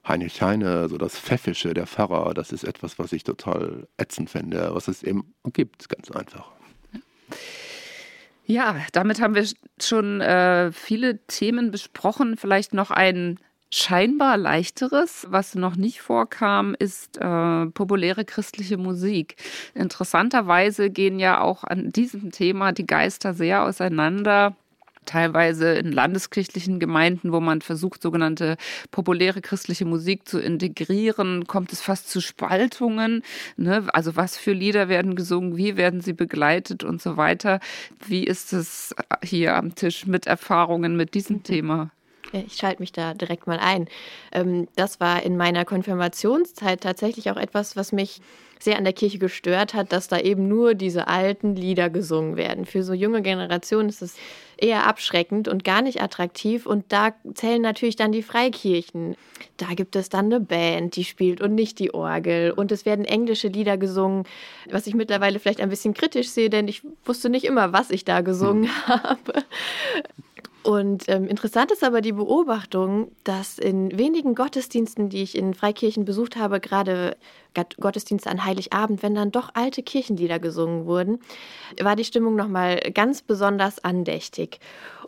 Heinrich Heine, so das Pfäffische der Pfarrer, das ist etwas, was ich total ätzend finde, was es eben gibt, ganz einfach. Ja. Ja, damit haben wir schon äh, viele Themen besprochen. Vielleicht noch ein scheinbar leichteres, was noch nicht vorkam, ist äh, populäre christliche Musik. Interessanterweise gehen ja auch an diesem Thema die Geister sehr auseinander teilweise in landeskirchlichen Gemeinden, wo man versucht, sogenannte populäre christliche Musik zu integrieren, kommt es fast zu Spaltungen. Ne? Also was für Lieder werden gesungen, wie werden sie begleitet und so weiter. Wie ist es hier am Tisch mit Erfahrungen mit diesem mhm. Thema? Ich schalte mich da direkt mal ein. Ähm, das war in meiner Konfirmationszeit tatsächlich auch etwas, was mich sehr an der Kirche gestört hat, dass da eben nur diese alten Lieder gesungen werden. Für so junge Generationen ist es eher abschreckend und gar nicht attraktiv. Und da zählen natürlich dann die Freikirchen. Da gibt es dann eine Band, die spielt und nicht die Orgel. Und es werden englische Lieder gesungen, was ich mittlerweile vielleicht ein bisschen kritisch sehe, denn ich wusste nicht immer, was ich da gesungen hm. habe. Und ähm, interessant ist aber die Beobachtung, dass in wenigen Gottesdiensten, die ich in Freikirchen besucht habe, gerade Gottesdienste an Heiligabend, wenn dann doch alte Kirchenlieder gesungen wurden, war die Stimmung nochmal ganz besonders andächtig.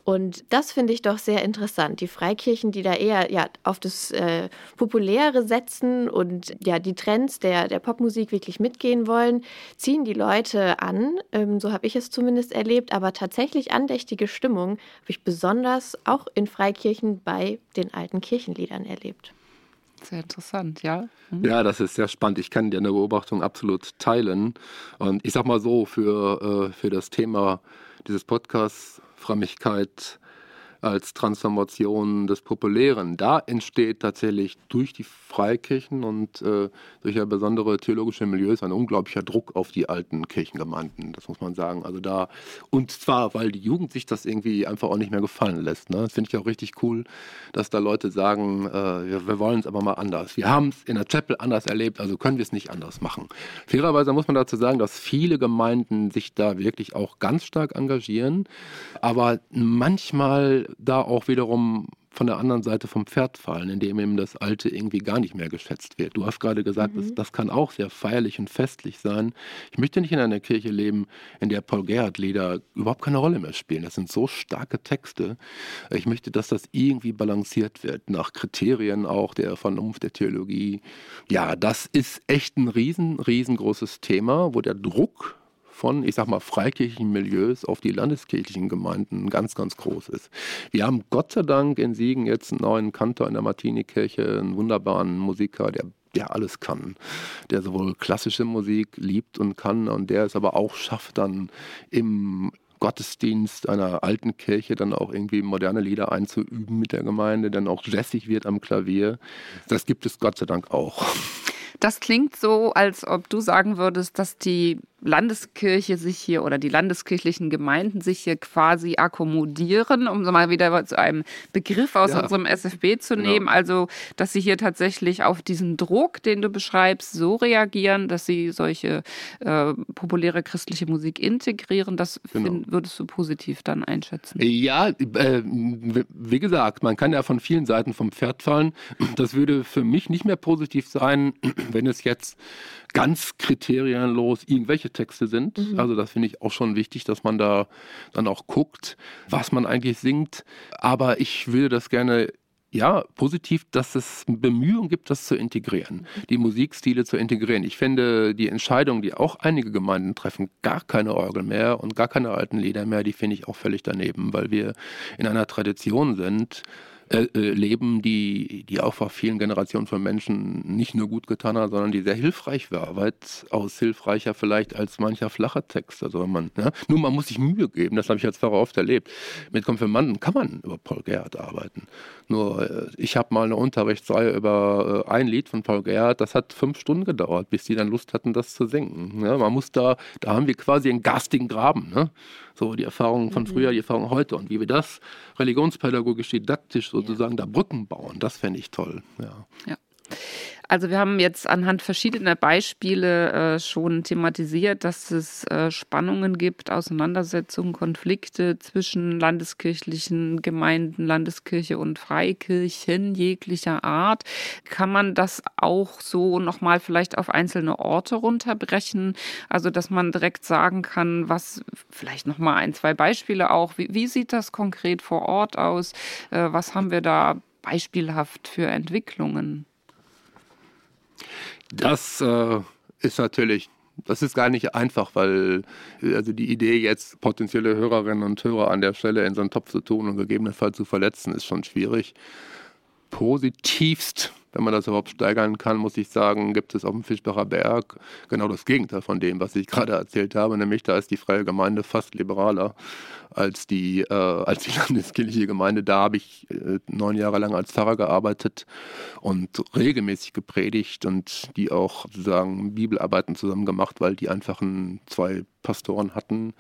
Und das finde ich doch sehr interessant. Die Freikirchen, die da eher ja, auf das äh, Populäre setzen und ja die Trends der, der Popmusik wirklich mitgehen wollen, ziehen die Leute an. Ähm, so habe ich es zumindest erlebt. Aber tatsächlich andächtige Stimmung habe ich besonders auch in Freikirchen bei den alten Kirchenliedern erlebt. Sehr interessant, ja. Mhm. Ja, das ist sehr spannend. Ich kann deine Beobachtung absolut teilen. Und ich sag mal so, für, äh, für das Thema dieses Podcasts Frömmigkeit als Transformation des Populären. Da entsteht tatsächlich durch die Freikirchen und äh, durch ja besondere theologische Milieus ein unglaublicher Druck auf die alten Kirchengemeinden. Das muss man sagen. Also da und zwar, weil die Jugend sich das irgendwie einfach auch nicht mehr gefallen lässt. Ne? Das finde ich auch richtig cool, dass da Leute sagen, äh, wir, wir wollen es aber mal anders. Wir haben es in der Chapel anders erlebt, also können wir es nicht anders machen. Fairerweise muss man dazu sagen, dass viele Gemeinden sich da wirklich auch ganz stark engagieren, aber manchmal da auch wiederum von der anderen Seite vom Pferd fallen, indem eben das Alte irgendwie gar nicht mehr geschätzt wird. Du hast gerade gesagt, mhm. das, das, kann auch sehr feierlich und festlich sein. Ich möchte nicht in einer Kirche leben, in der Paul Gerhardt-Lieder überhaupt keine Rolle mehr spielen. Das sind so starke Texte. Ich möchte, dass das irgendwie balanciert wird, nach Kriterien auch der Vernunft, der Theologie. Ja, das ist echt ein riesen, riesengroßes Thema, wo der Druck von, ich sag mal, freikirchlichen Milieus auf die landeskirchlichen Gemeinden ganz, ganz groß ist. Wir haben Gott sei Dank in Siegen jetzt einen neuen Kantor in der Martinikirche, einen wunderbaren Musiker, der der alles kann, der sowohl klassische Musik liebt und kann und der es aber auch schafft, dann im Gottesdienst einer alten Kirche dann auch irgendwie moderne Lieder einzuüben mit der Gemeinde, dann auch jazzig wird am Klavier. Das gibt es Gott sei Dank auch. Das klingt so, als ob du sagen würdest, dass die Landeskirche sich hier oder die landeskirchlichen Gemeinden sich hier quasi akkommodieren, um so mal wieder zu einem Begriff aus ja. unserem SFB zu genau. nehmen. Also, dass sie hier tatsächlich auf diesen Druck, den du beschreibst, so reagieren, dass sie solche äh, populäre christliche Musik integrieren. Das genau. find, würdest du positiv dann einschätzen? Ja, äh, wie gesagt, man kann ja von vielen Seiten vom Pferd fallen. Das würde für mich nicht mehr positiv sein, wenn es jetzt ganz kriterienlos irgendwelche Texte sind. Mhm. Also das finde ich auch schon wichtig, dass man da dann auch guckt, was man eigentlich singt. Aber ich würde das gerne ja, positiv, dass es Bemühungen gibt, das zu integrieren, die Musikstile zu integrieren. Ich finde die Entscheidung, die auch einige Gemeinden treffen, gar keine Orgel mehr und gar keine alten Lieder mehr, die finde ich auch völlig daneben, weil wir in einer Tradition sind, äh, äh, leben, die, die auch vor vielen Generationen von Menschen nicht nur gut getan hat, sondern die sehr hilfreich war, weitaus hilfreicher vielleicht als mancher flacher Text. Also man, ja, nur man muss sich Mühe geben, das habe ich als Pfarrer oft erlebt. Mit Konfirmanden kann man über Paul Gerhardt arbeiten. Nur äh, ich habe mal eine Unterrichtsreihe über ein Lied von Paul Gerhardt, das hat fünf Stunden gedauert, bis die dann Lust hatten, das zu singen. Ja, man muss da, da haben wir quasi einen garstigen Graben. Ne? So die Erfahrungen von mhm. früher, die Erfahrungen heute und wie wir das religionspädagogisch, didaktisch sozusagen ja. da Brücken bauen, das fände ich toll. Ja. ja. Also wir haben jetzt anhand verschiedener Beispiele äh, schon thematisiert, dass es äh, Spannungen gibt, Auseinandersetzungen, Konflikte zwischen landeskirchlichen Gemeinden, Landeskirche und Freikirchen jeglicher Art. Kann man das auch so nochmal vielleicht auf einzelne Orte runterbrechen? Also dass man direkt sagen kann, was vielleicht nochmal ein, zwei Beispiele auch. Wie, wie sieht das konkret vor Ort aus? Äh, was haben wir da beispielhaft für Entwicklungen? Das äh, ist natürlich, das ist gar nicht einfach, weil also die Idee jetzt potenzielle Hörerinnen und Hörer an der Stelle in so einen Topf zu tun und gegebenenfalls zu verletzen, ist schon schwierig. Positivst wenn man das überhaupt steigern kann, muss ich sagen, gibt es auf dem Fischbacher Berg genau das Gegenteil von dem, was ich gerade erzählt habe. Nämlich da ist die Freie Gemeinde fast liberaler als die, äh, als die landeskirchliche Gemeinde. Da habe ich äh, neun Jahre lang als Pfarrer gearbeitet und regelmäßig gepredigt und die auch sozusagen Bibelarbeiten zusammen gemacht, weil die einfachen zwei Pastoren hatten.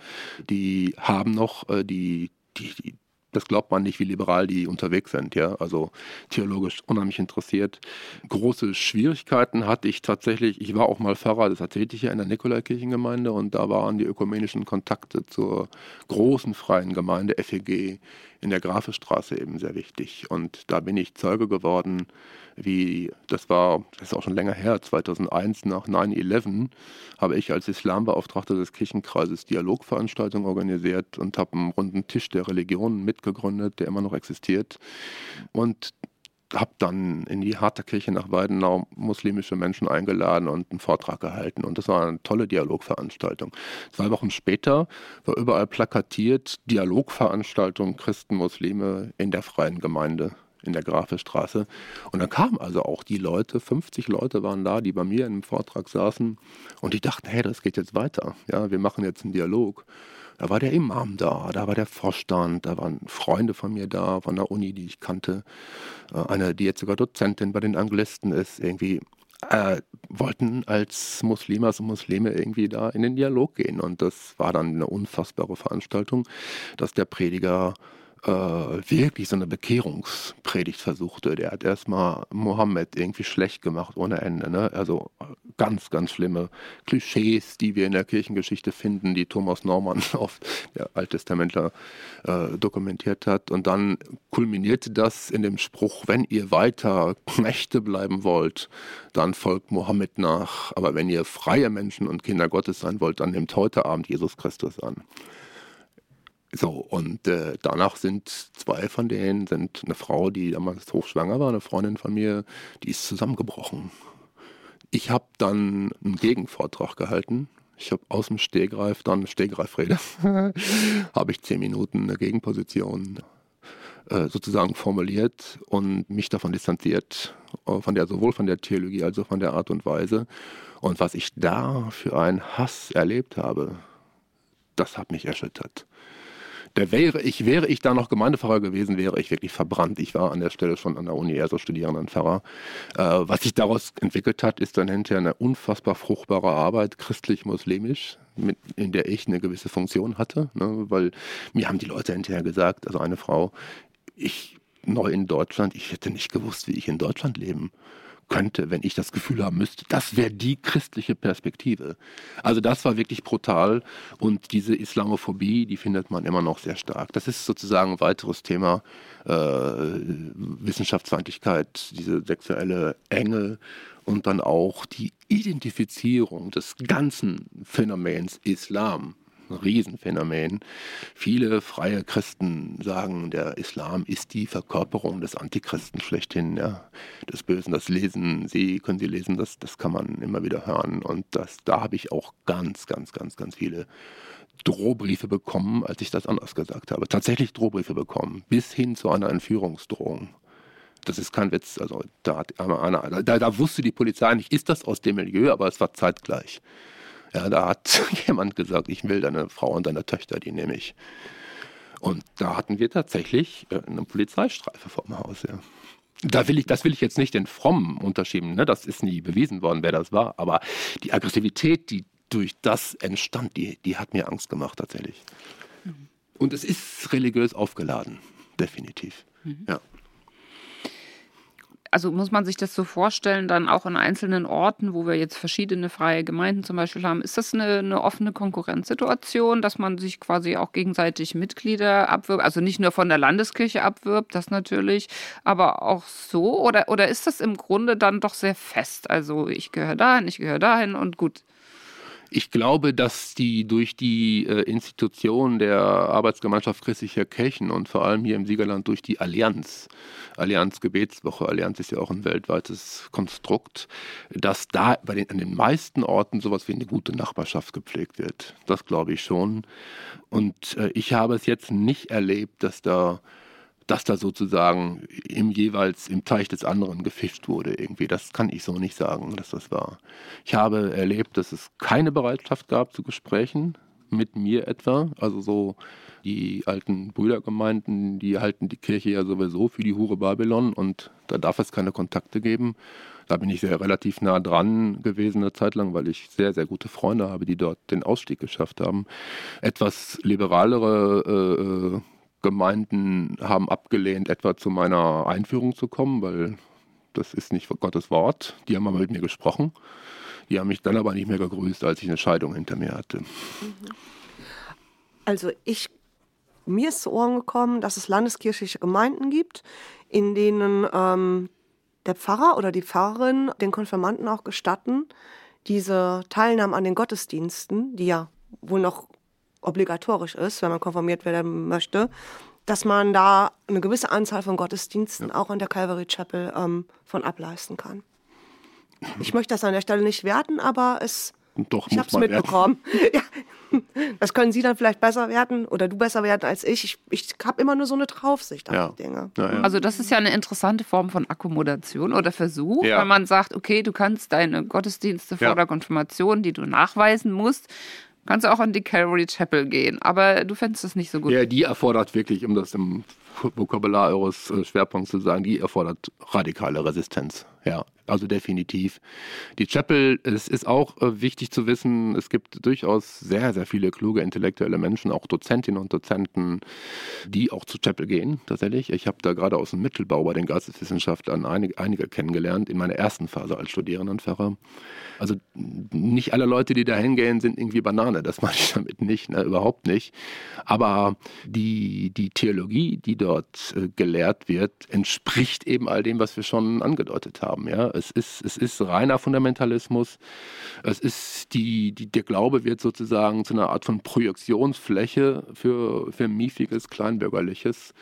Die haben noch äh, die die, die, das glaubt man nicht, wie liberal die unterwegs sind, ja. Also theologisch unheimlich interessiert. Große Schwierigkeiten hatte ich tatsächlich. Ich war auch mal Pfarrer, das erzählte ich ja in der Nikolaikirchengemeinde und da waren die ökumenischen Kontakte zur großen freien Gemeinde FEG in der Grafestraße eben sehr wichtig. Und da bin ich Zeuge geworden, wie, das war, das ist auch schon länger her, 2001 nach 9-11, habe ich als Islambeauftragter des Kirchenkreises Dialogveranstaltungen organisiert und habe einen runden Tisch der Religionen mitgegründet, der immer noch existiert. Und habe dann in die Harterkirche nach Weidenau muslimische Menschen eingeladen und einen Vortrag gehalten. Und das war eine tolle Dialogveranstaltung. Zwei Wochen später war überall plakatiert Dialogveranstaltung Christen, Muslime in der freien Gemeinde in der Grafestraße. Und dann kamen also auch die Leute, 50 Leute waren da, die bei mir in einem Vortrag saßen und die dachten, hey, das geht jetzt weiter. Ja, wir machen jetzt einen Dialog. Da war der Imam da, da war der Vorstand, da waren Freunde von mir da, von der Uni, die ich kannte. Äh, eine, die jetzt sogar Dozentin bei den Anglisten ist, irgendwie äh, wollten als Muslimas und Muslime irgendwie da in den Dialog gehen. Und das war dann eine unfassbare Veranstaltung, dass der Prediger äh, wirklich so eine Bekehrungspredigt versuchte. Der hat erstmal Mohammed irgendwie schlecht gemacht ohne Ende. Ne? Also ganz, ganz schlimme Klischees, die wir in der Kirchengeschichte finden, die Thomas Norman auf der Alttestamentler äh, dokumentiert hat. Und dann kulminierte das in dem Spruch, wenn ihr weiter Knechte bleiben wollt, dann folgt Mohammed nach. Aber wenn ihr freie Menschen und Kinder Gottes sein wollt, dann nehmt heute Abend Jesus Christus an. So, und äh, danach sind zwei von denen, sind eine Frau, die damals hochschwanger war, eine Freundin von mir, die ist zusammengebrochen. Ich habe dann einen Gegenvortrag gehalten. Ich habe aus dem Stehgreif, dann Stehgreifrede, habe ich zehn Minuten eine Gegenposition äh, sozusagen formuliert und mich davon distanziert, äh, von der, sowohl von der Theologie als auch von der Art und Weise. Und was ich da für einen Hass erlebt habe, das hat mich erschüttert. Da wäre ich, wäre ich da noch Gemeindepfarrer gewesen, wäre ich wirklich verbrannt. Ich war an der Stelle schon an der Uni eher so Studierendenpfarrer. Äh, was sich daraus entwickelt hat, ist dann hinterher eine unfassbar fruchtbare Arbeit, christlich-muslimisch, in der ich eine gewisse Funktion hatte. Ne? Weil mir haben die Leute hinterher gesagt, also eine Frau, ich neu in Deutschland, ich hätte nicht gewusst, wie ich in Deutschland leben könnte, wenn ich das Gefühl haben müsste, das wäre die christliche Perspektive. Also das war wirklich brutal und diese Islamophobie, die findet man immer noch sehr stark. Das ist sozusagen ein weiteres Thema, äh, Wissenschaftsfeindlichkeit, diese sexuelle Enge und dann auch die Identifizierung des ganzen Phänomens Islam ein Riesenphänomen. Viele freie Christen sagen, der Islam ist die Verkörperung des Antichristen schlechthin, ja, des Bösen. Das lesen Sie, können Sie lesen, das, das kann man immer wieder hören. Und das, da habe ich auch ganz, ganz, ganz, ganz viele Drohbriefe bekommen, als ich das anders gesagt habe. Tatsächlich Drohbriefe bekommen, bis hin zu einer Entführungsdrohung. Das ist kein Witz. Also da, hat da, da wusste die Polizei nicht, ist das aus dem Milieu, aber es war zeitgleich. Ja, da hat jemand gesagt, ich will deine Frau und deine Töchter, die nehme ich. Und da hatten wir tatsächlich äh, eine Polizeistreife vor dem Haus, ja. Da will ich, das will ich jetzt nicht den Frommen unterschieben, ne? das ist nie bewiesen worden, wer das war, aber die Aggressivität, die durch das entstand, die, die hat mir Angst gemacht tatsächlich. Mhm. Und es ist religiös aufgeladen, definitiv. Mhm. Ja also muss man sich das so vorstellen, dann auch in einzelnen Orten, wo wir jetzt verschiedene freie Gemeinden zum Beispiel haben, ist das eine, eine offene Konkurrenzsituation, dass man sich quasi auch gegenseitig Mitglieder abwirbt, also nicht nur von der Landeskirche abwirbt, das natürlich, aber auch so? Oder, oder ist das im Grunde dann doch sehr fest? Also ich gehöre dahin, ich gehöre dahin und gut. Ich glaube, dass die durch die äh, Institution der Arbeitsgemeinschaft christlicher Kirchen und vor allem hier im Siegerland durch die Allianz, Allianz Gebetswoche, Allianz ist ja auch ein weltweites Konstrukt, dass da bei den, an den meisten Orten sowas wie eine gute Nachbarschaft gepflegt wird. Das glaube ich schon. Und äh, ich habe es jetzt nicht erlebt, dass da dass da sozusagen im jeweils im Teich des anderen gefischt wurde irgendwie. Das kann ich so nicht sagen, dass das war. Ich habe erlebt, dass es keine Bereitschaft gab zu Gesprächen mit mir etwa. Also so die alten Brüdergemeinden, die halten die Kirche ja sowieso für die Hure Babylon und da darf es keine Kontakte geben. Da bin ich sehr relativ nah dran gewesen eine Zeit lang, weil ich sehr, sehr gute Freunde habe, die dort den Ausstieg geschafft haben. Etwas liberalere äh, Gemeinden haben abgelehnt, etwa zu meiner Einführung zu kommen, weil das ist nicht Gottes Wort. Die haben aber mit mir gesprochen. Die haben mich dann aber nicht mehr gegrüßt, als ich eine Scheidung hinter mir hatte. Also ich mir ist zu Ohren gekommen, dass es landeskirchliche Gemeinden gibt, in denen ähm, der Pfarrer oder die Pfarrerin den Konfirmanden auch gestatten, diese Teilnahme an den Gottesdiensten, die ja wohl noch obligatorisch ist, wenn man konfirmiert werden möchte, dass man da eine gewisse Anzahl von Gottesdiensten ja. auch an der Calvary Chapel ähm, von ableisten kann. Ich möchte das an der Stelle nicht werten, aber es, Doch, ich habe es mitbekommen. ja. Das können Sie dann vielleicht besser werten oder du besser werten als ich. Ich, ich habe immer nur so eine Draufsicht auf ja. die Dinge. Ja, ja. Also das ist ja eine interessante Form von Akkommodation oder Versuch, wenn man sagt, okay, du kannst deine Gottesdienste vor der Konfirmation, die du nachweisen musst, Kannst du auch an die Calvary Chapel gehen, aber du fändest es nicht so gut. Ja, die erfordert wirklich, um das im Vokabular eures äh, Schwerpunkts zu sagen, die erfordert radikale Resistenz. Ja, also definitiv. Die Chapel, es ist auch äh, wichtig zu wissen, es gibt durchaus sehr, sehr viele kluge intellektuelle Menschen, auch Dozentinnen und Dozenten, die auch zur Chapel gehen, tatsächlich. Ich habe da gerade aus dem Mittelbau bei den Geisteswissenschaftlern einige, einige kennengelernt, in meiner ersten Phase als Studierendenpfarrer. Also nicht alle Leute, die da hingehen, sind irgendwie Banane, das meine ich damit nicht, ne, überhaupt nicht. Aber die, die Theologie, die dort äh, gelehrt wird, entspricht eben all dem, was wir schon angedeutet haben. Ja? Es, ist, es ist reiner Fundamentalismus. Es ist die, die, der Glaube wird sozusagen zu einer Art von Projektionsfläche für, für miefiges, kleinbürgerliches.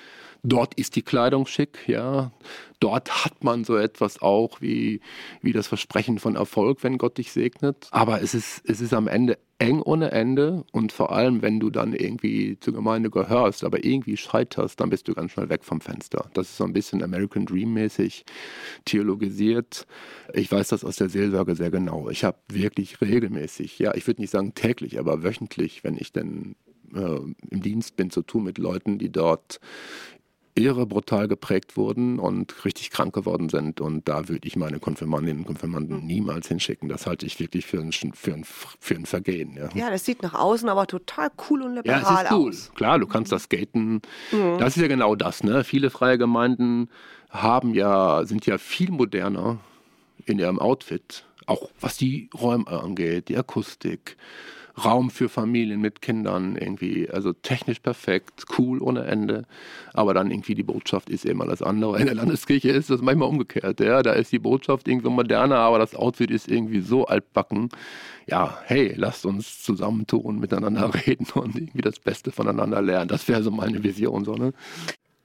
Dort ist die Kleidung schick, ja. Dort hat man so etwas auch wie, wie das Versprechen von Erfolg, wenn Gott dich segnet. Aber es ist, es ist am Ende eng ohne Ende und vor allem, wenn du dann irgendwie zur Gemeinde gehörst, aber irgendwie scheiterst, dann bist du ganz schnell weg vom Fenster. Das ist so ein bisschen American Dream mäßig theologisiert. Ich weiß das aus der Seelsorge sehr genau. Ich habe wirklich regelmäßig, ja, ich würde nicht sagen täglich, aber wöchentlich, wenn ich denn äh, im Dienst bin, zu tun mit Leuten, die dort irre brutal geprägt wurden und richtig krank geworden sind. Und da würde ich meine Konfirmandinnen und Konfirmanden niemals hinschicken. Das halte ich wirklich für ein, für ein, für ein Vergehen. Ja. ja, das sieht nach außen aber total cool und liberal ja, es ist cool. aus. Klar, du kannst das skaten. Mhm. Das ist ja genau das. Ne? Viele freie Gemeinden haben ja, sind ja viel moderner in ihrem Outfit, auch was die Räume angeht, die Akustik. Raum für Familien mit Kindern irgendwie, also technisch perfekt, cool ohne Ende, aber dann irgendwie die Botschaft ist eben alles andere. In der Landeskirche ist das manchmal umgekehrt, ja, da ist die Botschaft irgendwie moderner, aber das Outfit ist irgendwie so altbacken. Ja, hey, lasst uns zusammentun, miteinander reden und irgendwie das Beste voneinander lernen. Das wäre so meine Vision, so, ne?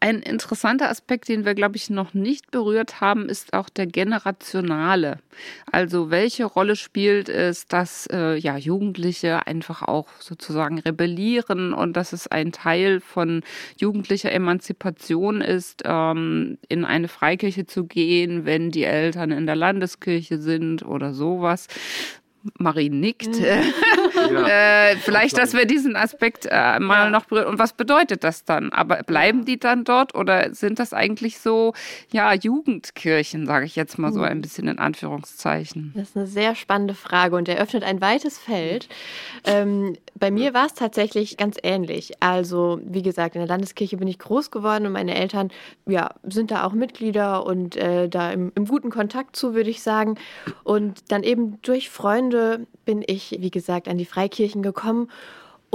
Ein interessanter Aspekt, den wir, glaube ich, noch nicht berührt haben, ist auch der generationale. Also welche Rolle spielt es, dass äh, ja, Jugendliche einfach auch sozusagen rebellieren und dass es ein Teil von jugendlicher Emanzipation ist, ähm, in eine Freikirche zu gehen, wenn die Eltern in der Landeskirche sind oder sowas. Marie nickt. Mhm. Ja. äh, vielleicht, dass wir diesen Aspekt äh, mal ja. noch berühren. Und was bedeutet das dann? Aber bleiben die dann dort oder sind das eigentlich so, ja, Jugendkirchen, sage ich jetzt mal so ein bisschen in Anführungszeichen? Das ist eine sehr spannende Frage und eröffnet ein weites Feld. Ähm, bei mir war es tatsächlich ganz ähnlich. Also, wie gesagt, in der Landeskirche bin ich groß geworden und meine Eltern ja, sind da auch Mitglieder und äh, da im, im guten Kontakt zu, würde ich sagen. Und dann eben durch Freunde Stunde bin ich, wie gesagt, an die Freikirchen gekommen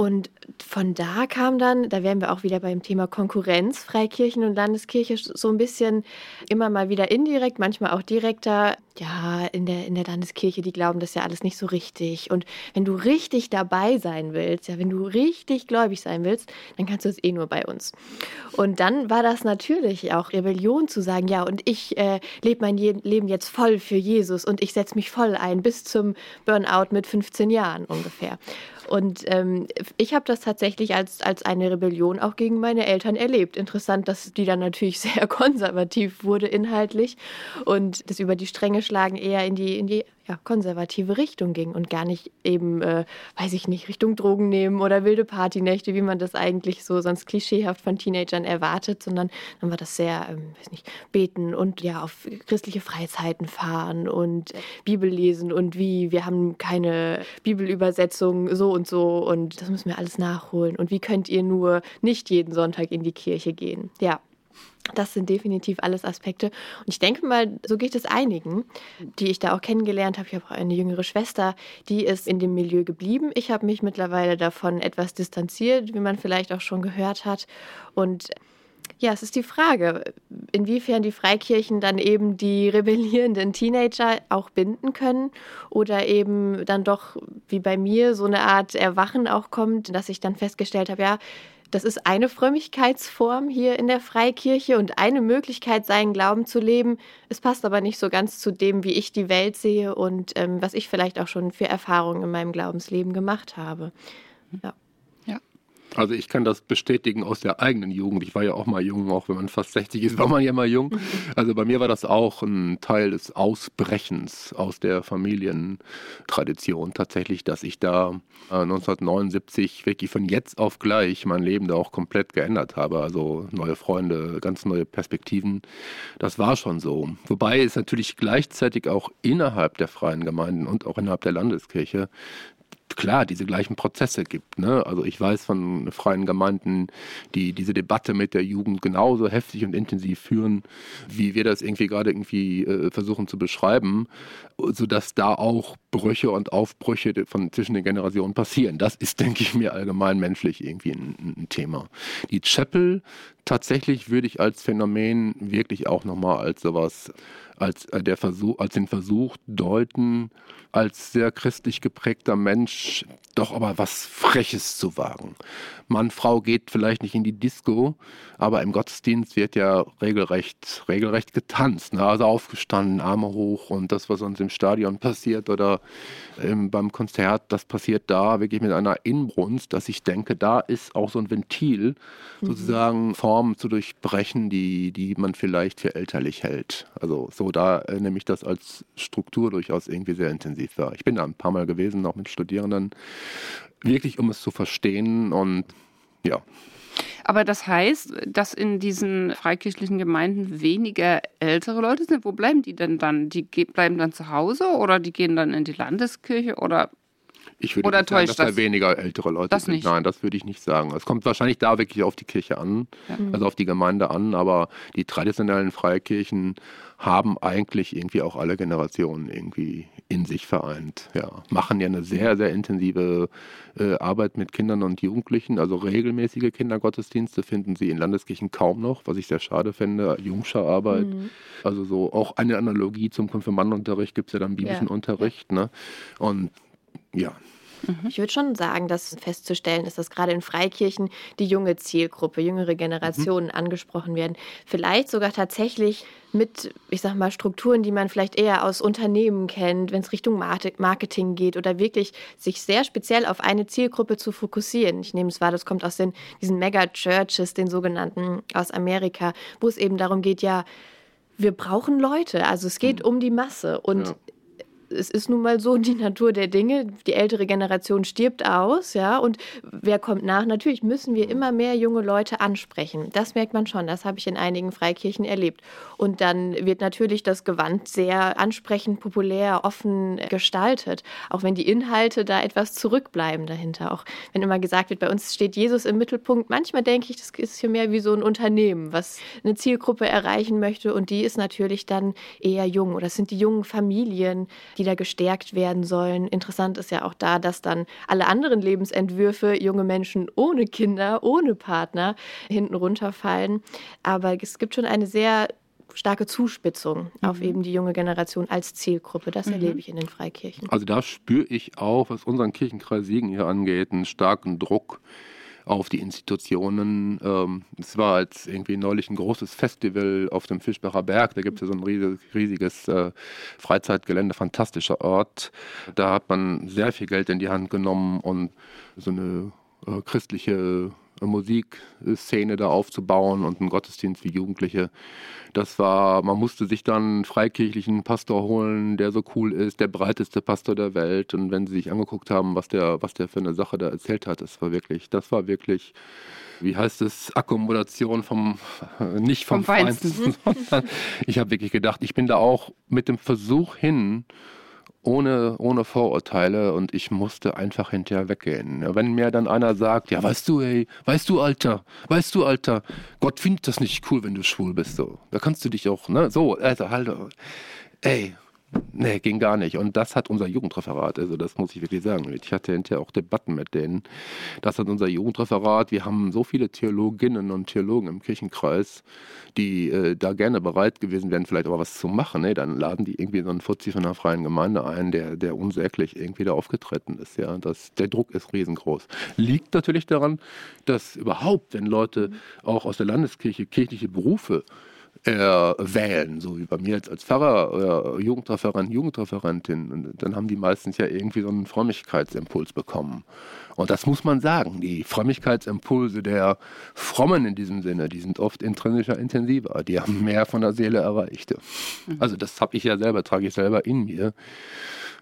und von da kam dann, da wären wir auch wieder beim Thema Konkurrenz, Freikirchen und Landeskirche, so ein bisschen immer mal wieder indirekt, manchmal auch direkter. Ja, in der, in der Landeskirche, die glauben das ja alles nicht so richtig. Und wenn du richtig dabei sein willst, ja, wenn du richtig gläubig sein willst, dann kannst du es eh nur bei uns. Und dann war das natürlich auch Rebellion zu sagen, ja, und ich äh, lebe mein Leben jetzt voll für Jesus und ich setze mich voll ein bis zum Burnout mit 15 Jahren ungefähr. Und ähm, ich habe das tatsächlich als, als eine Rebellion auch gegen meine Eltern erlebt. Interessant, dass die dann natürlich sehr konservativ wurde inhaltlich und das über die Stränge schlagen eher in die, in die ja, konservative Richtung ging und gar nicht eben, äh, weiß ich nicht, Richtung Drogen nehmen oder wilde Partynächte, wie man das eigentlich so sonst klischeehaft von Teenagern erwartet, sondern dann war das sehr, ähm, weiß nicht, beten und ja, auf christliche Freizeiten fahren und Bibel lesen und wie, wir haben keine Bibelübersetzung so und so und das müssen wir alles nachholen und wie könnt ihr nur nicht jeden Sonntag in die Kirche gehen? Ja, Das sind definitiv alles Aspekte. Und ich denke mal, so geht es einigen, die ich da auch kennengelernt habe. Ich habe auch eine jüngere Schwester, die ist in dem Milieu geblieben. Ich habe mich mittlerweile davon etwas distanziert, wie man vielleicht auch schon gehört hat. Und ja, es ist die Frage, inwiefern die Freikirchen dann eben die rebellierenden Teenager auch binden können oder eben dann doch, wie bei mir, so eine Art Erwachen auch kommt, dass ich dann festgestellt habe, ja, das ist eine Frömmigkeitsform hier in der Freikirche und eine Möglichkeit, seinen Glauben zu leben. Es passt aber nicht so ganz zu dem, wie ich die Welt sehe und ähm, was ich vielleicht auch schon für Erfahrungen in meinem Glaubensleben gemacht habe. Ja. Also ich kann das bestätigen aus der eigenen Jugend. Ich war ja auch mal jung, auch wenn man fast 60 ist, war man ja mal jung. Also bei mir war das auch ein Teil des Ausbrechens aus der Familientradition tatsächlich, dass ich da 1979 äh, wirklich von jetzt auf gleich mein Leben da auch komplett geändert habe. Also neue Freunde, ganz neue Perspektiven. Das war schon so. Wobei es natürlich gleichzeitig auch innerhalb der freien Gemeinden und auch innerhalb der Landeskirche klar diese gleichen Prozesse gibt. Ne? Also ich weiß von freien Gemeinden, die diese Debatte mit der Jugend genauso heftig und intensiv führen, wie wir das irgendwie gerade irgendwie äh, versuchen zu beschreiben, sodass da auch Brüche und Aufbrüche von zwischen den Generationen passieren. Das ist, denke ich mir, allgemein menschlich irgendwie ein, ein Thema. Die Chapel tatsächlich würde ich als Phänomen wirklich auch nochmal als sowas als, äh, der Versuch, als den Versuch deuten, als sehr christlich geprägter Mensch doch aber was Freches zu wagen. Mann, Frau geht vielleicht nicht in die Disco, aber im Gottesdienst wird ja regelrecht, regelrecht getanzt. Also aufgestanden, Arme hoch und das, was uns im Stadion passiert oder ähm, beim Konzert, das passiert da wirklich mit einer Inbrunst, dass ich denke, da ist auch so ein Ventil, mhm. sozusagen Formen zu durchbrechen, die, die man vielleicht für elterlich hält. Also so da äh, nehme ich das als Struktur durchaus irgendwie sehr intensiv wahr. Ich bin da ein paar Mal gewesen, auch mit Studierenden, wirklich um es zu verstehen und ja. Aber das heißt, dass in diesen freikirchlichen Gemeinden weniger ältere Leute sind. Wo bleiben die denn dann? Die bleiben dann zu Hause oder die gehen dann in die Landeskirche oder ich würde Oder nicht sagen, dass das? da weniger ältere Leute das sind. Nicht. Nein, das würde ich nicht sagen. Es kommt wahrscheinlich da wirklich auf die Kirche an, ja. also auf die Gemeinde an, aber die traditionellen Freikirchen haben eigentlich irgendwie auch alle Generationen irgendwie in sich vereint. Ja, machen ja eine sehr, sehr intensive äh, Arbeit mit Kindern und Jugendlichen. Also regelmäßige Kindergottesdienste finden sie in Landeskirchen kaum noch, was ich sehr schade finde. Jungscherarbeit. Mhm. Also so auch eine Analogie zum Konfirmandenunterricht gibt es ja dann biblischen ja. Unterricht. Ne? Und ja. Mhm. Ich würde schon sagen, dass festzustellen ist, dass gerade in Freikirchen die junge Zielgruppe, jüngere Generationen mhm. angesprochen werden. Vielleicht sogar tatsächlich mit, ich sag mal, Strukturen, die man vielleicht eher aus Unternehmen kennt, wenn es Richtung Marketing geht oder wirklich sich sehr speziell auf eine Zielgruppe zu fokussieren. Ich nehme es wahr, das kommt aus den, diesen Mega-Churches, den sogenannten aus Amerika, wo es eben darum geht, ja, wir brauchen Leute. Also es geht mhm. um die Masse. Und ja es ist nun mal so die Natur der Dinge. Die ältere Generation stirbt aus, ja. Und wer kommt nach? Natürlich müssen wir immer mehr junge Leute ansprechen. Das merkt man schon. Das habe ich in einigen Freikirchen erlebt. Und dann wird natürlich das Gewand sehr ansprechend, populär, offen gestaltet. Auch wenn die Inhalte da etwas zurückbleiben dahinter. Auch wenn immer gesagt wird, bei uns steht Jesus im Mittelpunkt. Manchmal denke ich, das ist hier mehr wie so ein Unternehmen, was eine Zielgruppe erreichen möchte. Und die ist natürlich dann eher jung. Oder es sind die jungen Familien, die da gestärkt werden sollen. Interessant ist ja auch da, dass dann alle anderen Lebensentwürfe, junge Menschen ohne Kinder, ohne Partner, hinten runterfallen. Aber es gibt schon eine sehr starke Zuspitzung mhm. auf eben die junge Generation als Zielgruppe. Das mhm. erlebe ich in den Freikirchen. Also da spüre ich auch, was unseren Kirchenkreis Siegen hier angeht, einen starken Druck auf die Institutionen. Ähm, es war jetzt irgendwie neulich ein großes Festival auf dem Fischbacher Berg. Da gibt es ja so ein riesiges, riesiges äh, Freizeitgelände, fantastischer Ort. Da hat man sehr viel Geld in die Hand genommen und so eine äh, christliche Musikszene da aufzubauen und einen Gottesdienst wie Jugendliche. Das war, man musste sich dann einen freikirchlichen Pastor holen, der so cool ist, der breiteste Pastor der Welt. Und wenn sie sich angeguckt haben, was der, was der für eine Sache da erzählt hat, das war wirklich, das war wirklich, wie heißt es, Akkommodation vom, nicht vom, vom Feinsten, sondern ich habe wirklich gedacht, ich bin da auch mit dem Versuch hin, ohne, ohne Vorurteile und ich musste einfach hinterher weggehen. Wenn mir dann einer sagt, ja, weißt du, ey, weißt du, Alter, weißt du, Alter, Gott findet das nicht cool, wenn du schwul bist, so. Da kannst du dich auch, ne, so, Alter, halt, ey, Nee, ging gar nicht. Und das hat unser Jugendreferat, also das muss ich wirklich sagen. Ich hatte hinterher auch Debatten mit denen. Das hat unser Jugendreferat. Wir haben so viele Theologinnen und Theologen im Kirchenkreis, die äh, da gerne bereit gewesen wären, vielleicht aber was zu machen. Nee, dann laden die irgendwie so einen Fuzzi von einer freien Gemeinde ein, der, der unsäglich irgendwie da aufgetreten ist. Ja, das, der Druck ist riesengroß. Liegt natürlich daran, dass überhaupt, wenn Leute auch aus der Landeskirche kirchliche Berufe äh, wählen, so wie bei mir jetzt als Pfarrer oder Jugendreferent, Jugendreferentin. Und dann haben die meistens ja irgendwie so einen Frömmigkeitsimpuls bekommen. Und das muss man sagen. Die Frömmigkeitsimpulse der Frommen in diesem Sinne, die sind oft intrinsischer, intensiver. Die haben mehr von der Seele erreicht. Mhm. Also das habe ich ja selber, trage ich selber in mir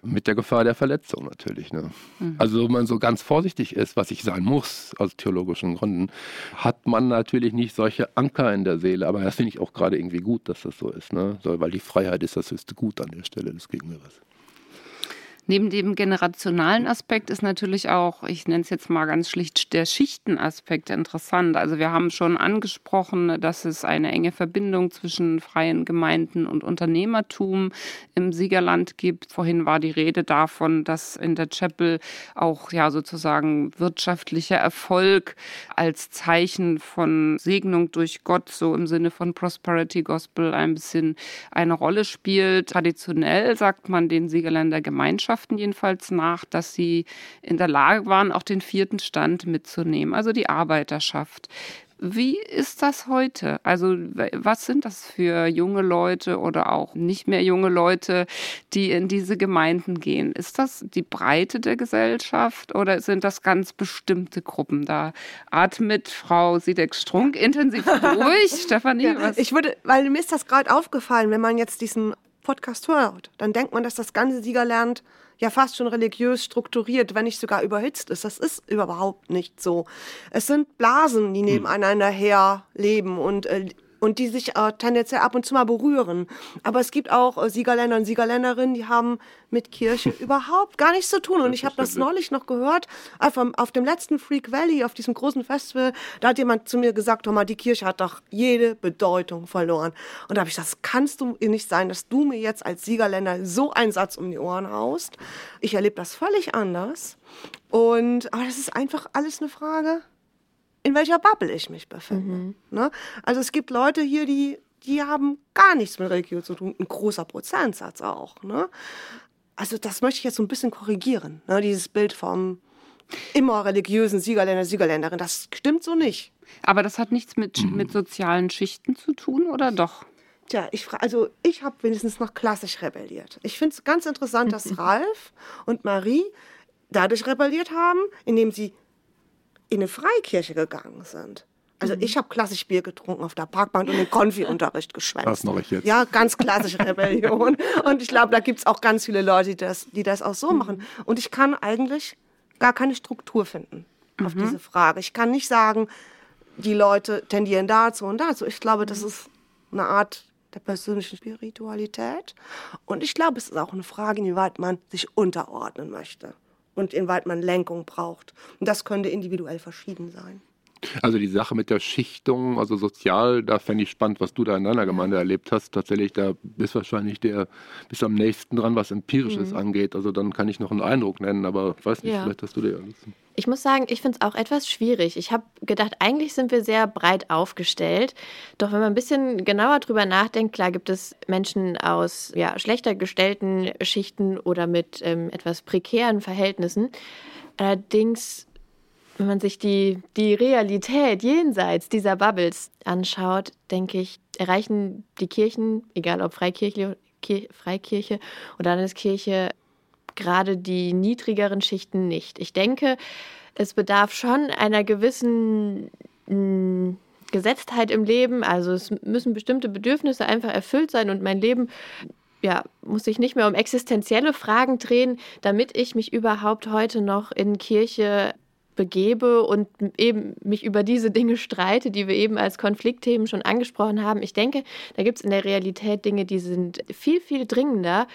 mit der Gefahr der Verletzung natürlich. Ne? Mhm. Also wenn man so ganz vorsichtig ist, was ich sein muss aus theologischen Gründen, hat man natürlich nicht solche Anker in der Seele. Aber das finde ich auch gerade irgendwie gut, dass das so ist, ne? so, weil die Freiheit ist das höchste Gut an der Stelle des Gegenübers. Neben dem generationalen Aspekt ist natürlich auch, ich nenne es jetzt mal ganz schlicht, der Schichtenaspekt interessant. Also wir haben schon angesprochen, dass es eine enge Verbindung zwischen freien Gemeinden und Unternehmertum im Siegerland gibt. Vorhin war die Rede davon, dass in der Chapel auch ja sozusagen wirtschaftlicher Erfolg als Zeichen von Segnung durch Gott, so im Sinne von Prosperity Gospel, ein bisschen eine Rolle spielt. Traditionell sagt man den Siegerländer Gemeinschaften Gewerkschaften jedenfalls nach, dass sie in der Lage waren, auch den vierten Stand mitzunehmen, also die Arbeiterschaft. Wie ist das heute? Also was sind das für junge Leute oder auch nicht mehr junge Leute, die in diese Gemeinden gehen? Ist das die Breite der Gesellschaft oder sind das ganz bestimmte Gruppen? Da atmet Frau Siedek-Strunk intensiv durch. Stefanie, ja, was? Ich würde, weil mir ist das gerade aufgefallen, wenn man jetzt diesen Podcast hört, dann denkt man, dass das ganze Siegerland ja fast schon religiös strukturiert, wenn nicht sogar überhitzt ist. Das ist überhaupt nicht so. Es sind Blasen, die hm. nebeneinander her leben und äh, und die sich äh, tendenziell ab und zu mal berühren. Aber es gibt auch äh, Siegerländer und Siegerländerinnen, die haben mit Kirche überhaupt gar nichts zu tun. Und ich habe das neulich noch gehört, auf, auf dem letzten Freak Valley, auf diesem großen Festival, da hat jemand zu mir gesagt, Thomas, die Kirche hat doch jede Bedeutung verloren. Und da habe ich gesagt, das kannst du nicht sein, dass du mir jetzt als Siegerländer so einen Satz um die Ohren haust. Ich erlebe das völlig anders. Und, aber das ist einfach alles eine Frage in welcher Bubble ich mich befinde. Mhm. Ne? Also es gibt Leute hier, die, die haben gar nichts mit Religion zu tun, ein großer Prozentsatz auch. Ne? Also das möchte ich jetzt so ein bisschen korrigieren, ne? dieses Bild vom immer religiösen Siegerländer, Siegerländerin, das stimmt so nicht. Aber das hat nichts mit, mhm. mit sozialen Schichten zu tun, oder doch? Tja, ich also ich habe wenigstens noch klassisch rebelliert. Ich finde es ganz interessant, dass Ralf und Marie dadurch rebelliert haben, indem sie in eine Freikirche gegangen sind. Also mhm. ich habe klassisch Bier getrunken auf der Parkbank und den Konfi-Unterricht geschwänzt. Das noch ich jetzt. Ja, ganz klassische Rebellion. und ich glaube, da gibt es auch ganz viele Leute, die das, die das auch so mhm. machen. Und ich kann eigentlich gar keine Struktur finden auf mhm. diese Frage. Ich kann nicht sagen, die Leute tendieren dazu und dazu. Ich glaube, das ist eine Art der persönlichen Spiritualität. Und ich glaube, es ist auch eine Frage, inwieweit man sich unterordnen möchte und inwieweit man Lenkung braucht. Und das könnte individuell verschieden sein. Also die Sache mit der Schichtung, also sozial, da fände ich spannend, was du da in deiner Gemeinde erlebt hast. Tatsächlich, da bist wahrscheinlich der, bist am nächsten dran, was Empirisches mhm. angeht. Also dann kann ich noch einen Eindruck nennen, aber weiß nicht, ja. vielleicht hast du dir alles. Ich muss sagen, ich finde es auch etwas schwierig. Ich habe gedacht, eigentlich sind wir sehr breit aufgestellt. Doch wenn man ein bisschen genauer drüber nachdenkt, klar gibt es Menschen aus ja, schlechter gestellten Schichten oder mit ähm, etwas prekären Verhältnissen. Allerdings, wenn man sich die, die Realität jenseits dieser Bubbles anschaut, denke ich, erreichen die Kirchen, egal ob Freikirche, Freikirche oder Landeskirche, gerade die niedrigeren Schichten nicht. Ich denke, es bedarf schon einer gewissen mh, hm, Gesetztheit im Leben. Also es müssen bestimmte Bedürfnisse einfach erfüllt sein und mein Leben ja, muss sich nicht mehr um existenzielle Fragen drehen, damit ich mich überhaupt heute noch in Kirche begebe und eben mich über diese Dinge streite, die wir eben als Konfliktthemen schon angesprochen haben. Ich denke, da gibt es in der Realität Dinge, die sind viel, viel dringender,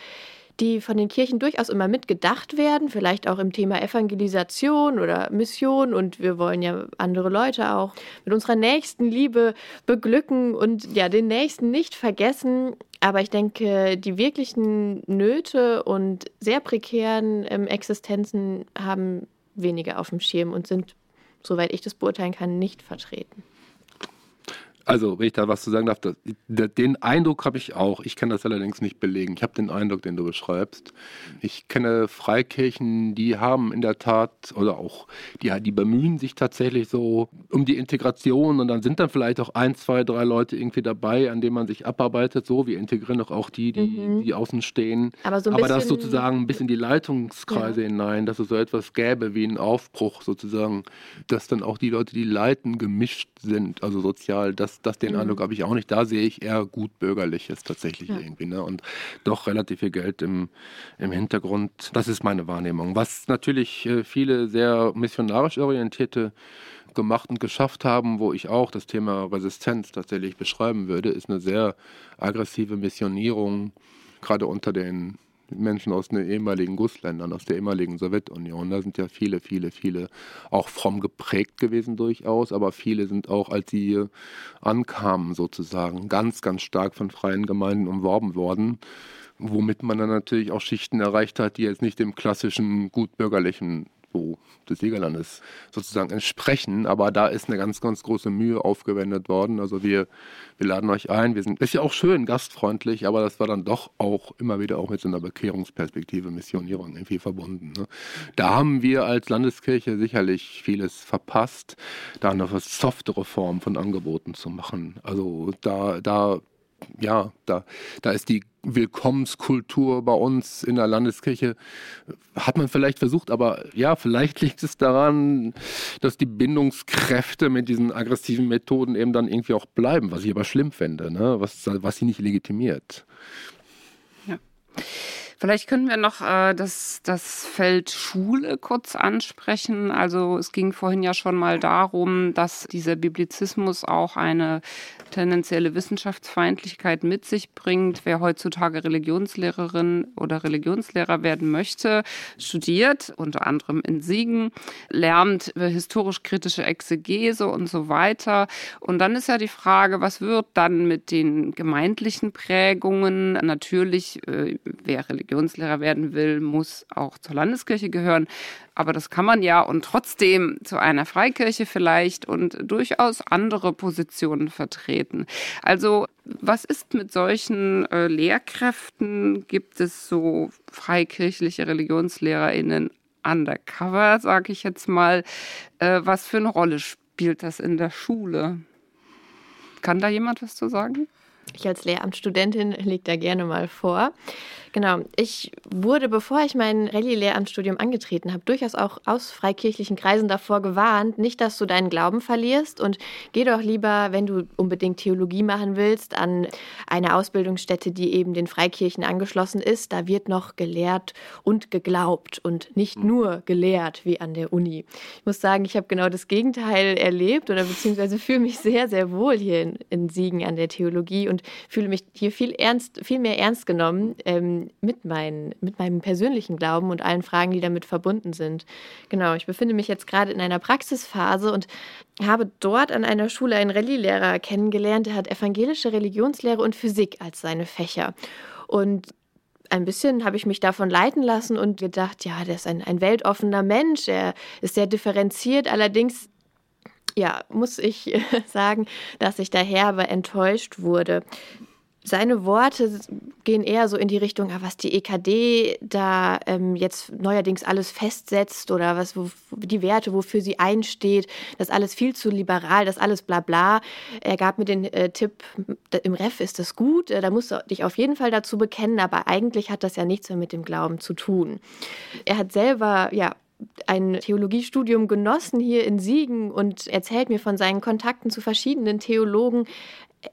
die von den Kirchen durchaus immer mitgedacht werden, vielleicht auch im Thema Evangelisation oder Mission. Und wir wollen ja andere Leute auch mit unserer nächsten Liebe beglücken und ja, den Nächsten nicht vergessen. Aber ich denke, die wirklichen Nöte und sehr prekären ähm, Existenzen haben wenige auf dem Schirm und sind, soweit ich das beurteilen kann, nicht vertreten. Also, wenn ich da was zu sagen darf, das, den Eindruck habe ich auch. Ich kann das allerdings nicht belegen. Ich habe den Eindruck, den du beschreibst. Ich kenne Freikirchen, die haben in der Tat, oder auch, die, die bemühen sich tatsächlich so um die Integration und dann sind dann vielleicht auch ein, zwei, drei Leute irgendwie dabei, an denen man sich abarbeitet. So, wir integrieren doch auch die, die, mhm. die außen stehen. Aber, so Aber das sozusagen ein bisschen die Leitungskreise ja. hinein, dass es so etwas gäbe wie ein Aufbruch sozusagen, dass dann auch die Leute, die leiten, gemischt sind, also sozial, dass das, den mhm. Eindruck habe ich auch nicht. Da sehe ich eher gut bürgerliches tatsächlich ja. irgendwie. Ne? Und doch relativ viel Geld im, im Hintergrund. Das ist meine Wahrnehmung. Was natürlich äh, viele sehr missionarisch orientierte gemacht und geschafft haben, wo ich auch das Thema Resistenz tatsächlich beschreiben würde, ist eine sehr aggressive Missionierung, gerade unter den Menschen aus den ehemaligen Gussländern, aus der ehemaligen Sowjetunion. Da sind ja viele, viele, viele auch fromm geprägt gewesen durchaus, aber viele sind auch, als sie hier ankamen sozusagen, ganz, ganz stark von freien Gemeinden umworben worden womit man dann natürlich auch Schichten erreicht hat, die jetzt nicht dem klassischen gutbürgerlichen so des Siegerlandes sozusagen entsprechen. Aber da ist eine ganz, ganz große Mühe aufgewendet worden. Also wir, wir laden euch ein. Wir sind, ist ja auch schön, gastfreundlich, aber das war dann doch auch immer wieder auch mit so einer Bekehrungsperspektive, Missionierung irgendwie verbunden. Ne? Da haben wir als Landeskirche sicherlich vieles verpasst, da eine softere Form von Angeboten zu machen. Also da, da ja, da, da ist die Willkommenskultur bei uns in der Landeskirche, hat man vielleicht versucht, aber ja, vielleicht liegt es daran, dass die Bindungskräfte mit diesen aggressiven Methoden eben dann irgendwie auch bleiben, was ich aber schlimm fände, ne? was, was sie nicht legitimiert. Ja. Vielleicht können wir noch äh, das, das Feld Schule kurz ansprechen. Also es ging vorhin ja schon mal darum, dass dieser Biblizismus auch eine tendenzielle Wissenschaftsfeindlichkeit mit sich bringt. Wer heutzutage Religionslehrerin oder Religionslehrer werden möchte, studiert, unter anderem in Siegen, lernt historisch-kritische Exegese und so weiter. Und dann ist ja die Frage, was wird dann mit den gemeindlichen Prägungen? Natürlich, äh, wer Religionslehrer werden will, muss auch zur Landeskirche gehören. Aber das kann man ja und trotzdem zu einer Freikirche vielleicht und durchaus andere Positionen vertreten. Also was ist mit solchen äh, Lehrkräften? Gibt es so freikirchliche Religionslehrerinnen undercover, sage ich jetzt mal? Äh, was für eine Rolle spielt das in der Schule? Kann da jemand was zu sagen? Ich als Lehramtsstudentin lege da gerne mal vor. Genau, ich wurde, bevor ich mein Rallye-Lehramtsstudium angetreten habe, durchaus auch aus freikirchlichen Kreisen davor gewarnt, nicht, dass du deinen Glauben verlierst und geh doch lieber, wenn du unbedingt Theologie machen willst, an eine Ausbildungsstätte, die eben den Freikirchen angeschlossen ist. Da wird noch gelehrt und geglaubt und nicht hm. nur gelehrt wie an der Uni. Ich muss sagen, ich habe genau das Gegenteil erlebt oder beziehungsweise fühle mich sehr, sehr wohl hier in, in Siegen an der Theologie und fühle mich hier viel ernst, viel mehr ernst genommen. Ähm, mit, mein, mit meinem persönlichen Glauben und allen Fragen, die damit verbunden sind. Genau, ich befinde mich jetzt gerade in einer Praxisphase und habe dort an einer Schule einen Rallye-Lehrer kennengelernt, der hat evangelische Religionslehre und Physik als seine Fächer. Und ein bisschen habe ich mich davon leiten lassen und gedacht, ja, der ist ein, ein weltoffener Mensch, er ist sehr differenziert, allerdings ja, muss ich sagen, dass ich daher aber enttäuscht wurde seine Worte gehen eher so in die Richtung, ah, was die EKD da ähm, jetzt neuerdings alles festsetzt oder was wo, die Werte, wofür sie einsteht, das alles viel zu liberal, das alles bla bla. Er gab mir den äh, Tipp, im Ref ist das gut, äh, da musst du dich auf jeden Fall dazu bekennen, aber eigentlich hat das ja nichts mehr mit dem Glauben zu tun. Er hat selber ja ein Theologiestudium genossen hier in Siegen und erzählt mir von seinen Kontakten zu verschiedenen Theologen.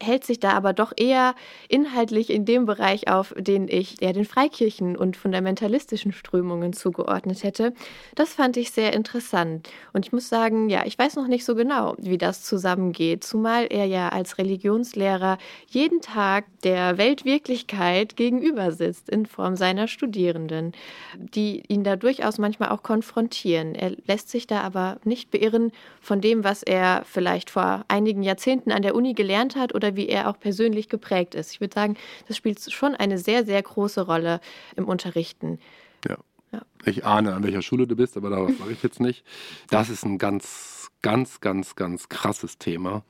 Hält sich da aber doch eher inhaltlich in dem Bereich auf, den ich eher den Freikirchen und fundamentalistischen Strömungen zugeordnet hätte. Das fand ich sehr interessant. Und ich muss sagen, ja, ich weiß noch nicht so genau, wie das zusammengeht, zumal er ja als Religionslehrer jeden Tag der Weltwirklichkeit gegenüber sitzt in Form seiner Studierenden, die ihn da durchaus manchmal auch konfrontieren. Er lässt sich da aber nicht beirren von dem, was er vielleicht vor einigen Jahrzehnten an der Uni gelernt hat oder wie er auch persönlich geprägt ist. Ich würde sagen, das spielt schon eine sehr, sehr große Rolle im Unterrichten. Ja. ja. Ich ahne, an welcher Schule du bist, aber darauf mache ich jetzt nicht. Das ist ein ganz, ganz, ganz, ganz krasses Thema.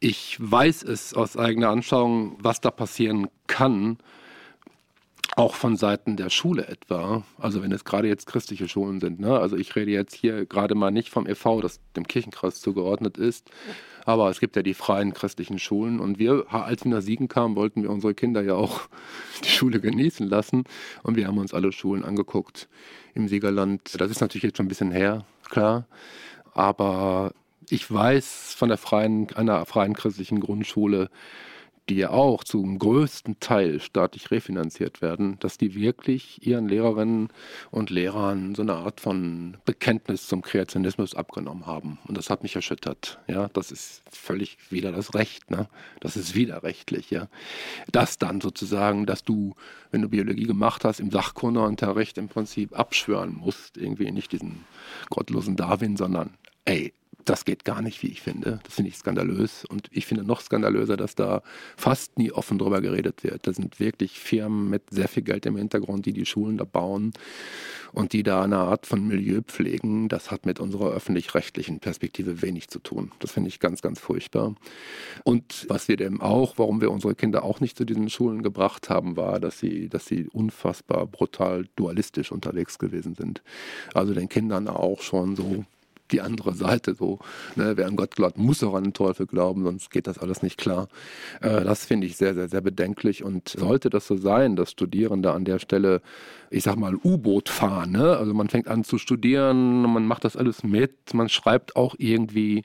Ich weiß es aus eigener Anschauung, was da passieren kann, auch von Seiten der Schule etwa, also wenn es gerade jetzt christliche Schulen sind, ne? also ich rede jetzt hier gerade mal nicht vom e.V., das dem Kirchenkreis zugeordnet ist, aber es gibt ja die freien christlichen Schulen. Und wir, als wir nach Siegen kamen, wollten wir unsere Kinder ja auch die Schule genießen lassen. Und wir haben uns alle Schulen angeguckt im Siegerland. Das ist natürlich jetzt schon ein bisschen her, klar, aber ich weiß von der freien, einer freien christlichen Grundschule, die ja auch zum größten Teil staatlich refinanziert werden, dass die wirklich ihren Lehrerinnen und Lehrern so eine Art von Bekenntnis zum Kreationismus abgenommen haben. Und das hat mich erschüttert. Ja, das ist völlig wieder das Recht. Ne? Das ist widerrechtlich. Ja, das dann sozusagen, dass du, wenn du Biologie gemacht hast, im Sachkundeunterricht im Prinzip abschwören musst, irgendwie nicht diesen gottlosen Darwin, sondern ey, das geht gar nicht, wie ich finde. Das finde ich skandalös. Und ich finde noch skandalöser, dass da fast nie offen drüber geredet wird. Da sind wirklich Firmen mit sehr viel Geld im Hintergrund, die die Schulen da bauen und die da eine Art von Milieu pflegen. Das hat mit unserer öffentlich-rechtlichen Perspektive wenig zu tun. Das finde ich ganz, ganz furchtbar. Und was wir dem auch, warum wir unsere Kinder auch nicht zu diesen Schulen gebracht haben, war, dass sie, dass sie unfassbar brutal dualistisch unterwegs gewesen sind. Also den Kindern auch schon so die andere Seite. So, ne? Wer an Gott glaubt, muss auch an den Teufel glauben, sonst geht das alles nicht klar. Äh, das finde ich sehr, sehr, sehr bedenklich. Und sollte das so sein, dass Studierende an der Stelle, ich sag mal, U-Boot fahren, ne? also man fängt an zu studieren, man macht das alles mit, man schreibt auch irgendwie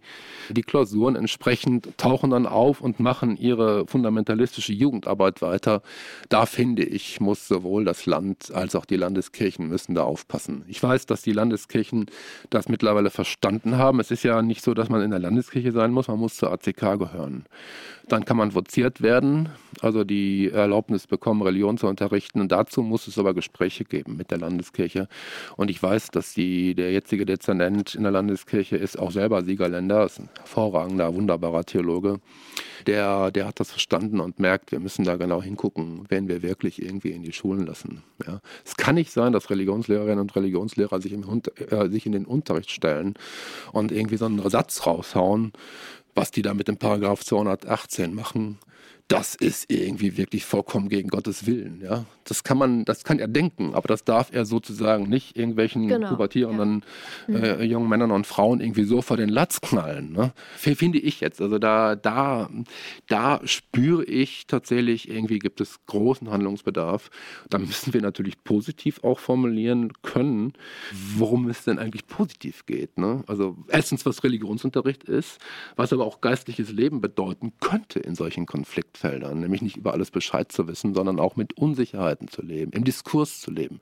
die Klausuren entsprechend, tauchen dann auf und machen ihre fundamentalistische Jugendarbeit weiter. Da finde ich, muss sowohl das Land als auch die Landeskirchen müssen da aufpassen. Ich weiß, dass die Landeskirchen das mittlerweile verstehen verstanden haben. Es ist ja nicht so, dass man in der Landeskirche sein muss, man muss zur ACK gehören. Dann kann man voziert werden, also die Erlaubnis bekommen, Religion zu unterrichten. Und dazu muss es aber Gespräche geben mit der Landeskirche. Und ich weiß, dass die, der jetzige Dezernent in der Landeskirche ist auch selber Siegerländer, ist ein hervorragender, wunderbarer Theologe. Der, der hat das verstanden und merkt, wir müssen da genau hingucken, wenn wir wirklich irgendwie in die Schulen lassen. Ja. Es kann nicht sein, dass Religionslehrerinnen und Religionslehrer sich, im, äh, sich in den Unterricht stellen und irgendwie so einen Satz raushauen, was die da mit dem Paragraph 218 machen, das ist irgendwie wirklich vollkommen gegen Gottes Willen. Ja? Das kann man, das kann er denken, aber das darf er sozusagen nicht irgendwelchen genau, pubertierenden ja. äh, mhm. jungen Männern und Frauen irgendwie so vor den Latz knallen. Ne? Finde ich jetzt. Also da, da, da spüre ich tatsächlich, irgendwie gibt es großen Handlungsbedarf. Da müssen wir natürlich positiv auch formulieren können, worum es denn eigentlich positiv geht. Ne? Also erstens, was Religionsunterricht ist, was aber auch geistliches Leben bedeuten könnte in solchen Konflikten. Feldern, nämlich nicht über alles Bescheid zu wissen, sondern auch mit Unsicherheiten zu leben, im Diskurs zu leben.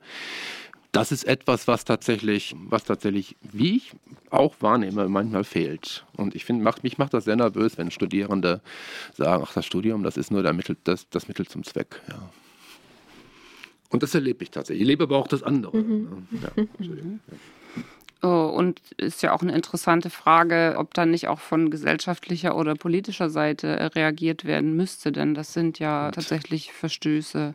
Das ist etwas, was tatsächlich, was tatsächlich, wie ich auch wahrnehme, manchmal fehlt. Und ich finde, macht, mich macht das sehr nervös, wenn Studierende sagen, ach, das Studium, das ist nur der Mittel, das, das Mittel zum Zweck. Ja. Und das erlebe ich tatsächlich. Ich lebe aber auch das andere. Mhm. Ja, und ist ja auch eine interessante Frage, ob dann nicht auch von gesellschaftlicher oder politischer Seite äh, reagiert werden müsste, denn das sind ja tatsächlich Verstöße,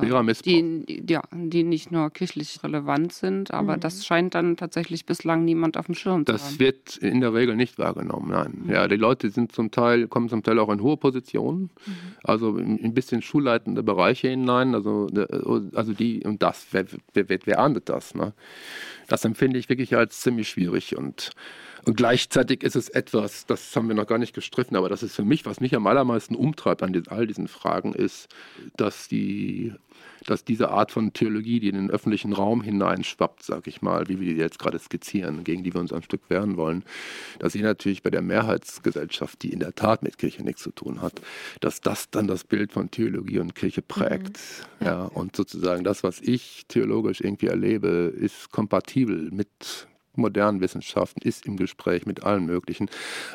äh, die, ja, die nicht nur kirchlich relevant sind, aber mhm. das scheint dann tatsächlich bislang niemand auf dem Schirm zu haben. Das wird in der Regel nicht wahrgenommen, nein. Mhm. Ja, die Leute sind zum Teil, kommen zum Teil auch in hohe Positionen, mhm. also in ein bisschen schulleitende Bereiche hinein, also, äh, also die, und das, wer, wer, wer, wer ahndet das, ne? Das empfinde ich wirklich als ziemlich schwierig und Und gleichzeitig ist es etwas, das haben wir noch gar nicht gestriffen, aber das ist für mich, was mich am allermeisten umtreibt an all diesen Fragen, ist, dass die dass diese Art von Theologie, die in den öffentlichen Raum hineinschwappt, sag ich mal, wie wir die jetzt gerade skizzieren, gegen die wir uns ein Stück wehren wollen, dass sie natürlich bei der Mehrheitsgesellschaft, die in der Tat mit Kirche nichts zu tun hat, dass das dann das Bild von Theologie und Kirche prägt. Mhm. Ja, und sozusagen das, was ich theologisch irgendwie erlebe, ist kompatibel mit modernen Wissenschaften, ist im Gespräch mit allen möglichen.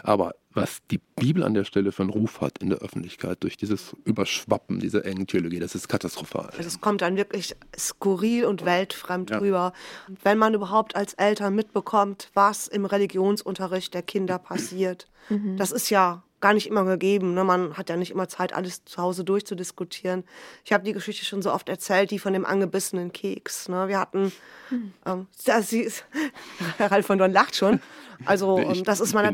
Aber was die Bibel an der Stelle für einen Ruf hat in der Öffentlichkeit durch dieses Überschwappen dieser engen Theologie, das ist katastrophal. Also es kommt dann wirklich skurril und weltfremd ja. rüber. Wenn man überhaupt als Eltern mitbekommt, was im Religionsunterricht der Kinder passiert, mhm. das ist ja gar nicht immer gegeben. Ne? Man hat ja nicht immer Zeit, alles zu Hause durchzudiskutieren. Ich habe die Geschichte schon so oft erzählt, die von dem angebissenen Keks. Ne? Wir hatten, hm. ähm, sie ist, Herr Ralf von Dorn lacht schon. Also ich, ähm, das ist meiner,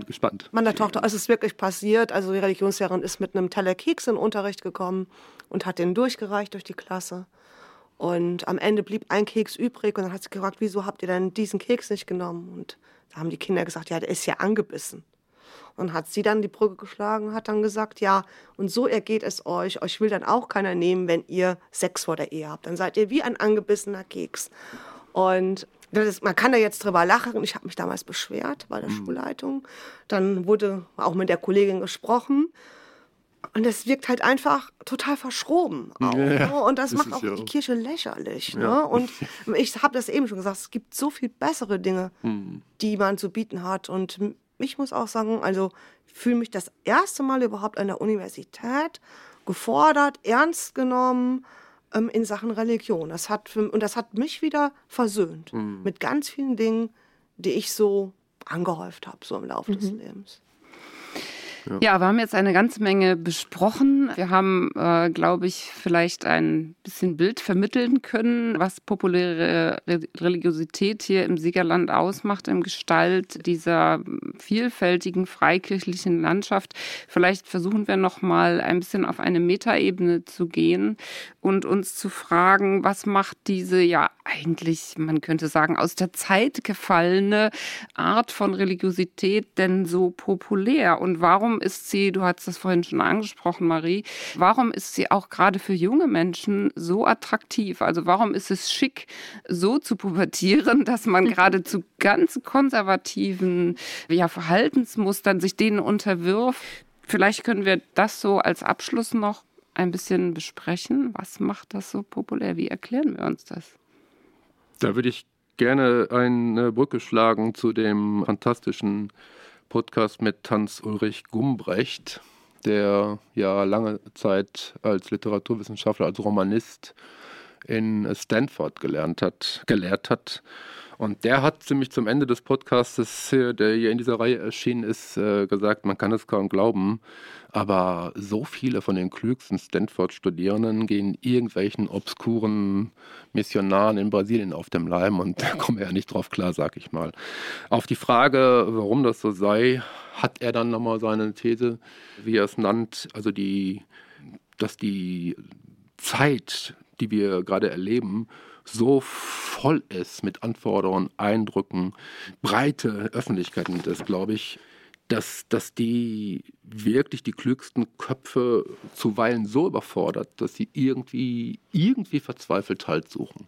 meiner Tochter, es ist wirklich passiert. Also die Religionslehrerin ist mit einem Teller Keks in den Unterricht gekommen und hat den durchgereicht durch die Klasse. Und am Ende blieb ein Keks übrig und dann hat sie gefragt, wieso habt ihr denn diesen Keks nicht genommen? Und da haben die Kinder gesagt, ja, der ist ja angebissen. Und hat sie dann die Brücke geschlagen, hat dann gesagt, ja, und so ergeht es euch. Euch will dann auch keiner nehmen, wenn ihr Sex vor der Ehe habt. Dann seid ihr wie ein angebissener Keks. Und ist, man kann da jetzt drüber lachen. Ich habe mich damals beschwert bei der mhm. Schulleitung. Dann wurde auch mit der Kollegin gesprochen. Und es wirkt halt einfach total verschroben. Auch, ja, ne? Und das, das macht auch ja. die Kirche lächerlich. Ja. Ne? Und ich habe das eben schon gesagt, es gibt so viel bessere Dinge, mhm. die man zu bieten hat. Und ich muss auch sagen, also fühle mich das erste Mal überhaupt an der Universität gefordert, ernst genommen ähm, in Sachen Religion. Das hat für, und das hat mich wieder versöhnt mhm. mit ganz vielen Dingen, die ich so angehäuft habe, so im Laufe mhm. des Lebens. Ja. ja. wir haben jetzt eine ganze Menge besprochen. Wir haben, äh, glaube ich, vielleicht ein bisschen Bild vermitteln können, was populäre Religiosität hier im Siegerland ausmacht, im Gestalt dieser vielfältigen freikirchlichen Landschaft. Vielleicht versuchen wir noch mal ein bisschen auf eine Metaebene zu gehen und uns zu fragen, was macht diese ja eigentlich, man könnte sagen, aus der Zeit gefallene Art von Religiosität denn so populär und warum warum ist sie, du hast das vorhin schon angesprochen, Marie, warum ist sie auch gerade für junge Menschen so attraktiv? Also warum ist es schick, so zu pubertieren, dass man gerade zu ganz konservativen ja, Verhaltensmustern sich denen unterwirft? Vielleicht können wir das so als Abschluss noch ein bisschen besprechen. Was macht das so populär? Wie erklären wir uns das? Da würde ich gerne eine Brücke schlagen zu dem fantastischen Podcast mit Hans Ulrich Gumbrecht, der ja lange Zeit als Literaturwissenschaftler, als Romanist in Stanford gelernt hat, gelehrt hat. Und der hat ziemlich zum Ende des Podcasts, der hier in dieser Reihe erschienen ist, äh, gesagt, man kann es kaum glauben, aber so viele von den klügsten Stanford-Studierenden gehen irgendwelchen obskuren Missionaren in Brasilien auf dem Leim und da kommen wir ja nicht drauf klar, sag ich mal. Auf die Frage, warum das so sei, hat er dann nochmal seine These, wie er es nannt, also die, dass die Zeit, die wir gerade erleben, so voll ist mit Anforderungen, Eindrücken, breite Öffentlichkeit und das, glaube ich, dass, dass die wirklich die klügsten Köpfe zuweilen so überfordert, dass sie irgendwie, irgendwie verzweifelt Halt suchen.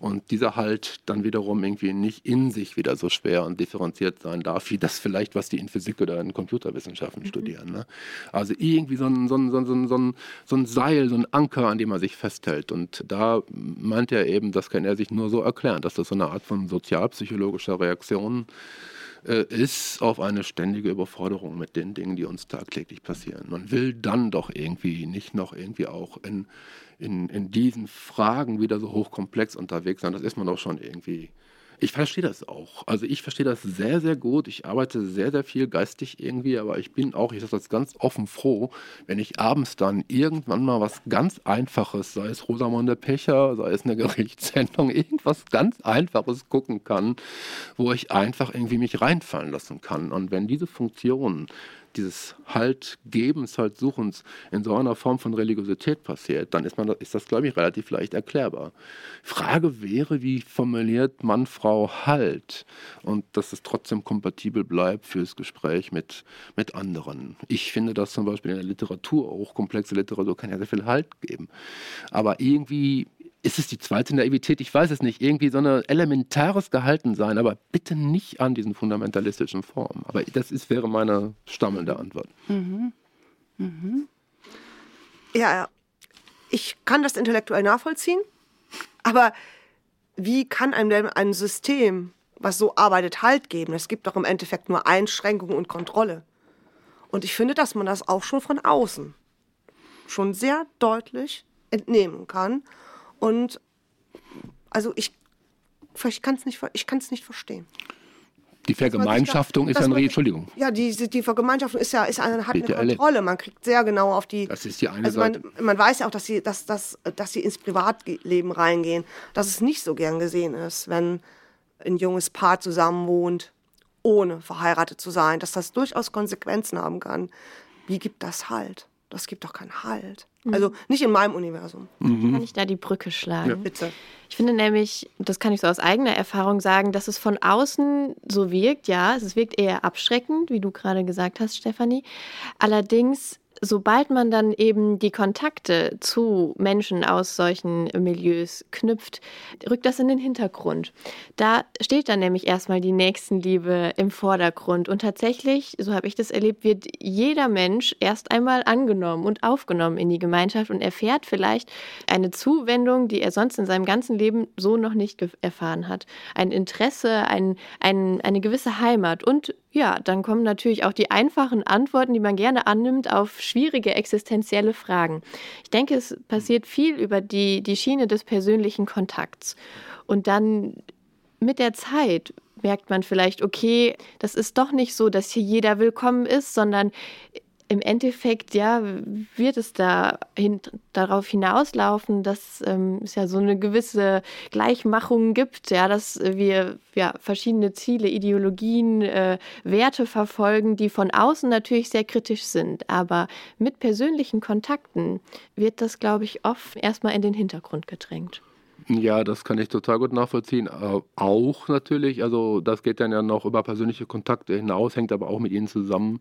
Und dieser Halt dann wiederum irgendwie nicht in sich wieder so schwer und differenziert sein darf, wie das vielleicht, was die in Physik oder in Computerwissenschaften mhm. studieren. Ne? Also irgendwie so ein, so, ein, so, ein, so, ein, so ein Seil, so ein Anker, an dem man sich festhält. Und da meint er eben, das kann er sich nur so erklären, dass das so eine Art von sozialpsychologischer Reaktion äh, ist auf eine ständige Überforderung mit den Dingen, die uns tagtäglich passieren. Man will dann doch irgendwie nicht noch irgendwie auch in in, in diesen Fragen wieder so hochkomplex unterwegs sein, das ist man doch schon irgendwie. Ich verstehe das auch. Also ich verstehe das sehr, sehr gut. Ich arbeite sehr, sehr viel geistig irgendwie, aber ich bin auch, ich sage das ganz offen froh, wenn ich abends dann irgendwann mal was ganz Einfaches, sei es Rosamunde Pecher, sei es eine Gerichtssendung, irgendwas ganz Einfaches gucken kann, wo ich einfach irgendwie mich reinfallen lassen kann. Und wenn diese Funktion dieses Haltgebens, Haltsuchens in so einer Form von Religiosität passiert, dann ist, man, ist das, glaube ich, relativ leicht erklärbar. Frage wäre, wie formuliert Mann, Frau Halt und dass es trotzdem kompatibel bleibt fürs Gespräch mit, mit anderen. Ich finde das zum Beispiel in der Literatur, auch komplexe Literatur, kann ja sehr viel Halt geben. Aber irgendwie ist es die zweite Naivität? Ich weiß es nicht. Irgendwie so ein elementares Gehaltensein, aber bitte nicht an diesen fundamentalistischen Formen. Aber das ist, wäre meine stammelnde Antwort. Mhm. Mhm. Ja, ich kann das intellektuell nachvollziehen, aber wie kann einem denn ein System, was so arbeitet, Halt geben? Es gibt doch im Endeffekt nur Einschränkungen und Kontrolle. Und ich finde, dass man das auch schon von außen schon sehr deutlich entnehmen kann und also ich, ich kann es nicht, nicht verstehen. Die Vergemeinschaftung ist ja eine Entschuldigung. Ja, die, die Vergemeinschaftung ist ja ist eine, hat eine Kontrolle. Man kriegt sehr genau auf die. Das ist die eine also man, Seite. Man weiß ja auch, dass sie, dass, dass, dass sie ins Privatleben reingehen. Dass es nicht so gern gesehen ist, wenn ein junges Paar zusammen wohnt, ohne verheiratet zu sein. Dass das durchaus Konsequenzen haben kann. Wie gibt das Halt? Das gibt doch keinen Halt. Also mhm. nicht in meinem Universum. Mhm. Kann ich da die Brücke schlagen? Ja. Bitte. Ich finde nämlich, das kann ich so aus eigener Erfahrung sagen, dass es von außen so wirkt, ja, es wirkt eher abschreckend, wie du gerade gesagt hast, Stefanie. Allerdings sobald man dann eben die Kontakte zu Menschen aus solchen Milieus knüpft, rückt das in den Hintergrund. Da steht dann nämlich erstmal die Nächstenliebe im Vordergrund. Und tatsächlich, so habe ich das erlebt, wird jeder Mensch erst einmal angenommen und aufgenommen in die Gemeinschaft und erfährt vielleicht eine Zuwendung, die er sonst in seinem ganzen Leben so noch nicht erfahren hat. Ein Interesse, ein, ein, eine gewisse Heimat und ja, dann kommen natürlich auch die einfachen Antworten, die man gerne annimmt auf schwierige existenzielle Fragen. Ich denke, es passiert viel über die, die Schiene des persönlichen Kontakts. Und dann mit der Zeit merkt man vielleicht, okay, das ist doch nicht so, dass hier jeder willkommen ist, sondern im Endeffekt, ja, wird es da hin, darauf hinauslaufen, dass ähm, es ja so eine gewisse Gleichmachung gibt, ja, dass wir ja, verschiedene Ziele, Ideologien, äh, Werte verfolgen, die von außen natürlich sehr kritisch sind. Aber mit persönlichen Kontakten wird das, glaube ich, oft erstmal in den Hintergrund gedrängt. Ja, das kann ich total gut nachvollziehen. Äh, auch natürlich, also das geht dann ja noch über persönliche Kontakte hinaus, hängt aber auch mit ihnen zusammen.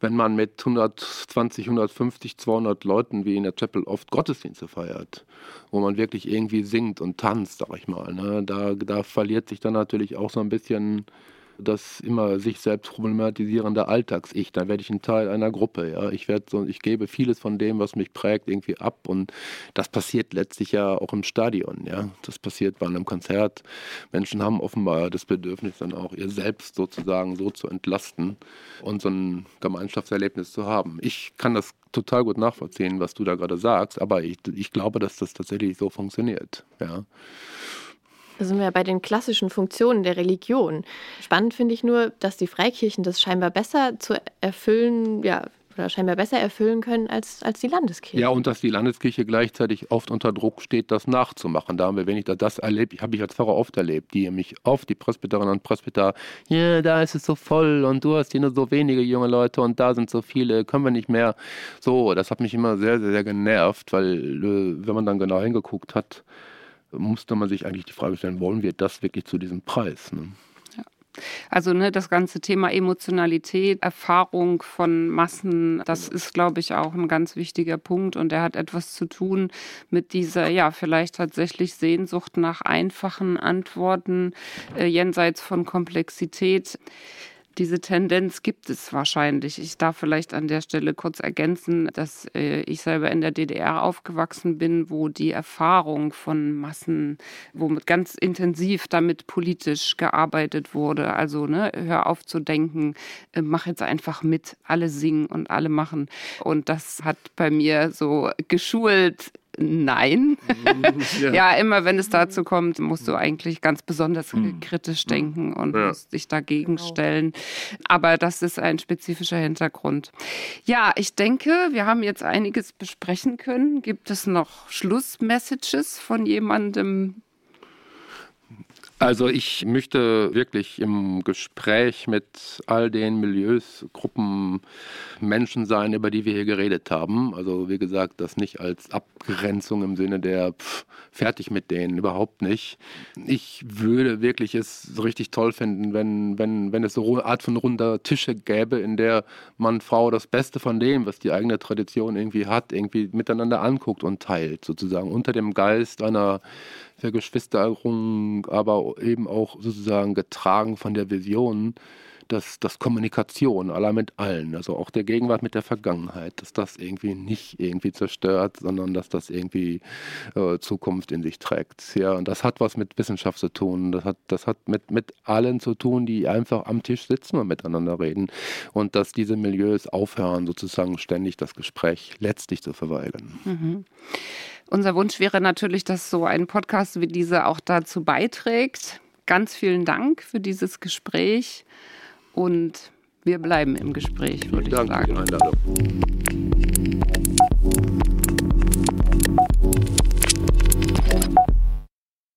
Wenn man mit 120, 150, 200 Leuten wie in der Chapel oft Gottesdienste feiert, wo man wirklich irgendwie singt und tanzt, sag ich mal, ne, da, da verliert sich dann natürlich auch so ein bisschen das immer sich selbst problematisierende Alltags-Ich. Dann werde ich ein Teil einer Gruppe. Ja? Ich, werde so, ich gebe vieles von dem, was mich prägt, irgendwie ab. Und das passiert letztlich ja auch im Stadion. Ja? Das passiert bei einem Konzert. Menschen haben offenbar das Bedürfnis, dann auch ihr Selbst sozusagen so zu entlasten und so ein Gemeinschaftserlebnis zu haben. Ich kann das total gut nachvollziehen, was du da gerade sagst, aber ich, ich glaube, dass das tatsächlich so funktioniert. Ja. Da sind wir bei den klassischen Funktionen der Religion. Spannend finde ich nur, dass die Freikirchen das scheinbar besser zu erfüllen, ja, oder scheinbar besser erfüllen können als, als die Landeskirche. Ja, und dass die Landeskirche gleichzeitig oft unter Druck steht, das nachzumachen. Da haben wir, wenn ich das erlebt, habe ich als Pfarrer oft erlebt, die mich oft, die Presbyterinnen und Presbyter, ja, da ist es so voll und du hast hier nur so wenige junge Leute und da sind so viele, können wir nicht mehr. So, das hat mich immer sehr, sehr, sehr genervt, weil äh, wenn man dann genau hingeguckt hat, musste man sich eigentlich die Frage stellen, wollen wir das wirklich zu diesem Preis? Ne? Also ne, das ganze Thema Emotionalität, Erfahrung von Massen, das ist, glaube ich, auch ein ganz wichtiger Punkt und er hat etwas zu tun mit dieser, ja, vielleicht tatsächlich Sehnsucht nach einfachen Antworten äh, jenseits von Komplexität diese Tendenz gibt es wahrscheinlich. Ich darf vielleicht an der Stelle kurz ergänzen, dass äh, ich selber in der DDR aufgewachsen bin, wo die Erfahrung von Massen, wo ganz intensiv damit politisch gearbeitet wurde. Also ne, hör auf zu denken, äh, mach jetzt einfach mit, alle singen und alle machen. Und das hat bei mir so geschult, Nein. Ja. ja. immer wenn es dazu kommt, musst du eigentlich ganz besonders hm. kritisch denken und ja. musst dich dagegen genau. stellen. Aber das ist ein spezifischer Hintergrund. Ja, ich denke, wir haben jetzt einiges besprechen können. Gibt es noch Schlussmessages von jemandem? Also ich möchte wirklich im Gespräch mit all den Milieus, Gruppen, Menschen sein, über die wir hier geredet haben. Also wie gesagt, das nicht als Abgrenzung im Sinne der pff, fertig mit denen, überhaupt nicht. Ich würde wirklich es richtig toll finden, wenn, wenn, wenn es so eine Art von runder Tische gäbe, in der Mann, Frau das Beste von dem, was die eigene Tradition irgendwie hat, irgendwie miteinander anguckt und teilt, sozusagen unter dem Geist einer Vergeschwisterung, aber eben auch sozusagen getragen von der Vision, dass, dass Kommunikation aller mit allen, also auch der Gegenwart mit der Vergangenheit, dass das irgendwie nicht irgendwie zerstört, sondern dass das irgendwie äh, Zukunft in sich trägt. Ja, und das hat was mit Wissenschaft zu tun. Das hat, das hat mit, mit allen zu tun, die einfach am Tisch sitzen und miteinander reden. Und dass diese Milieus aufhören, sozusagen ständig das Gespräch letztlich zu verweigern. Mhm. Unser Wunsch wäre natürlich, dass so ein Podcast wie dieser auch dazu beiträgt. Ganz vielen Dank für dieses Gespräch und wir bleiben im Gespräch, würde ich sagen. Für die Einladung.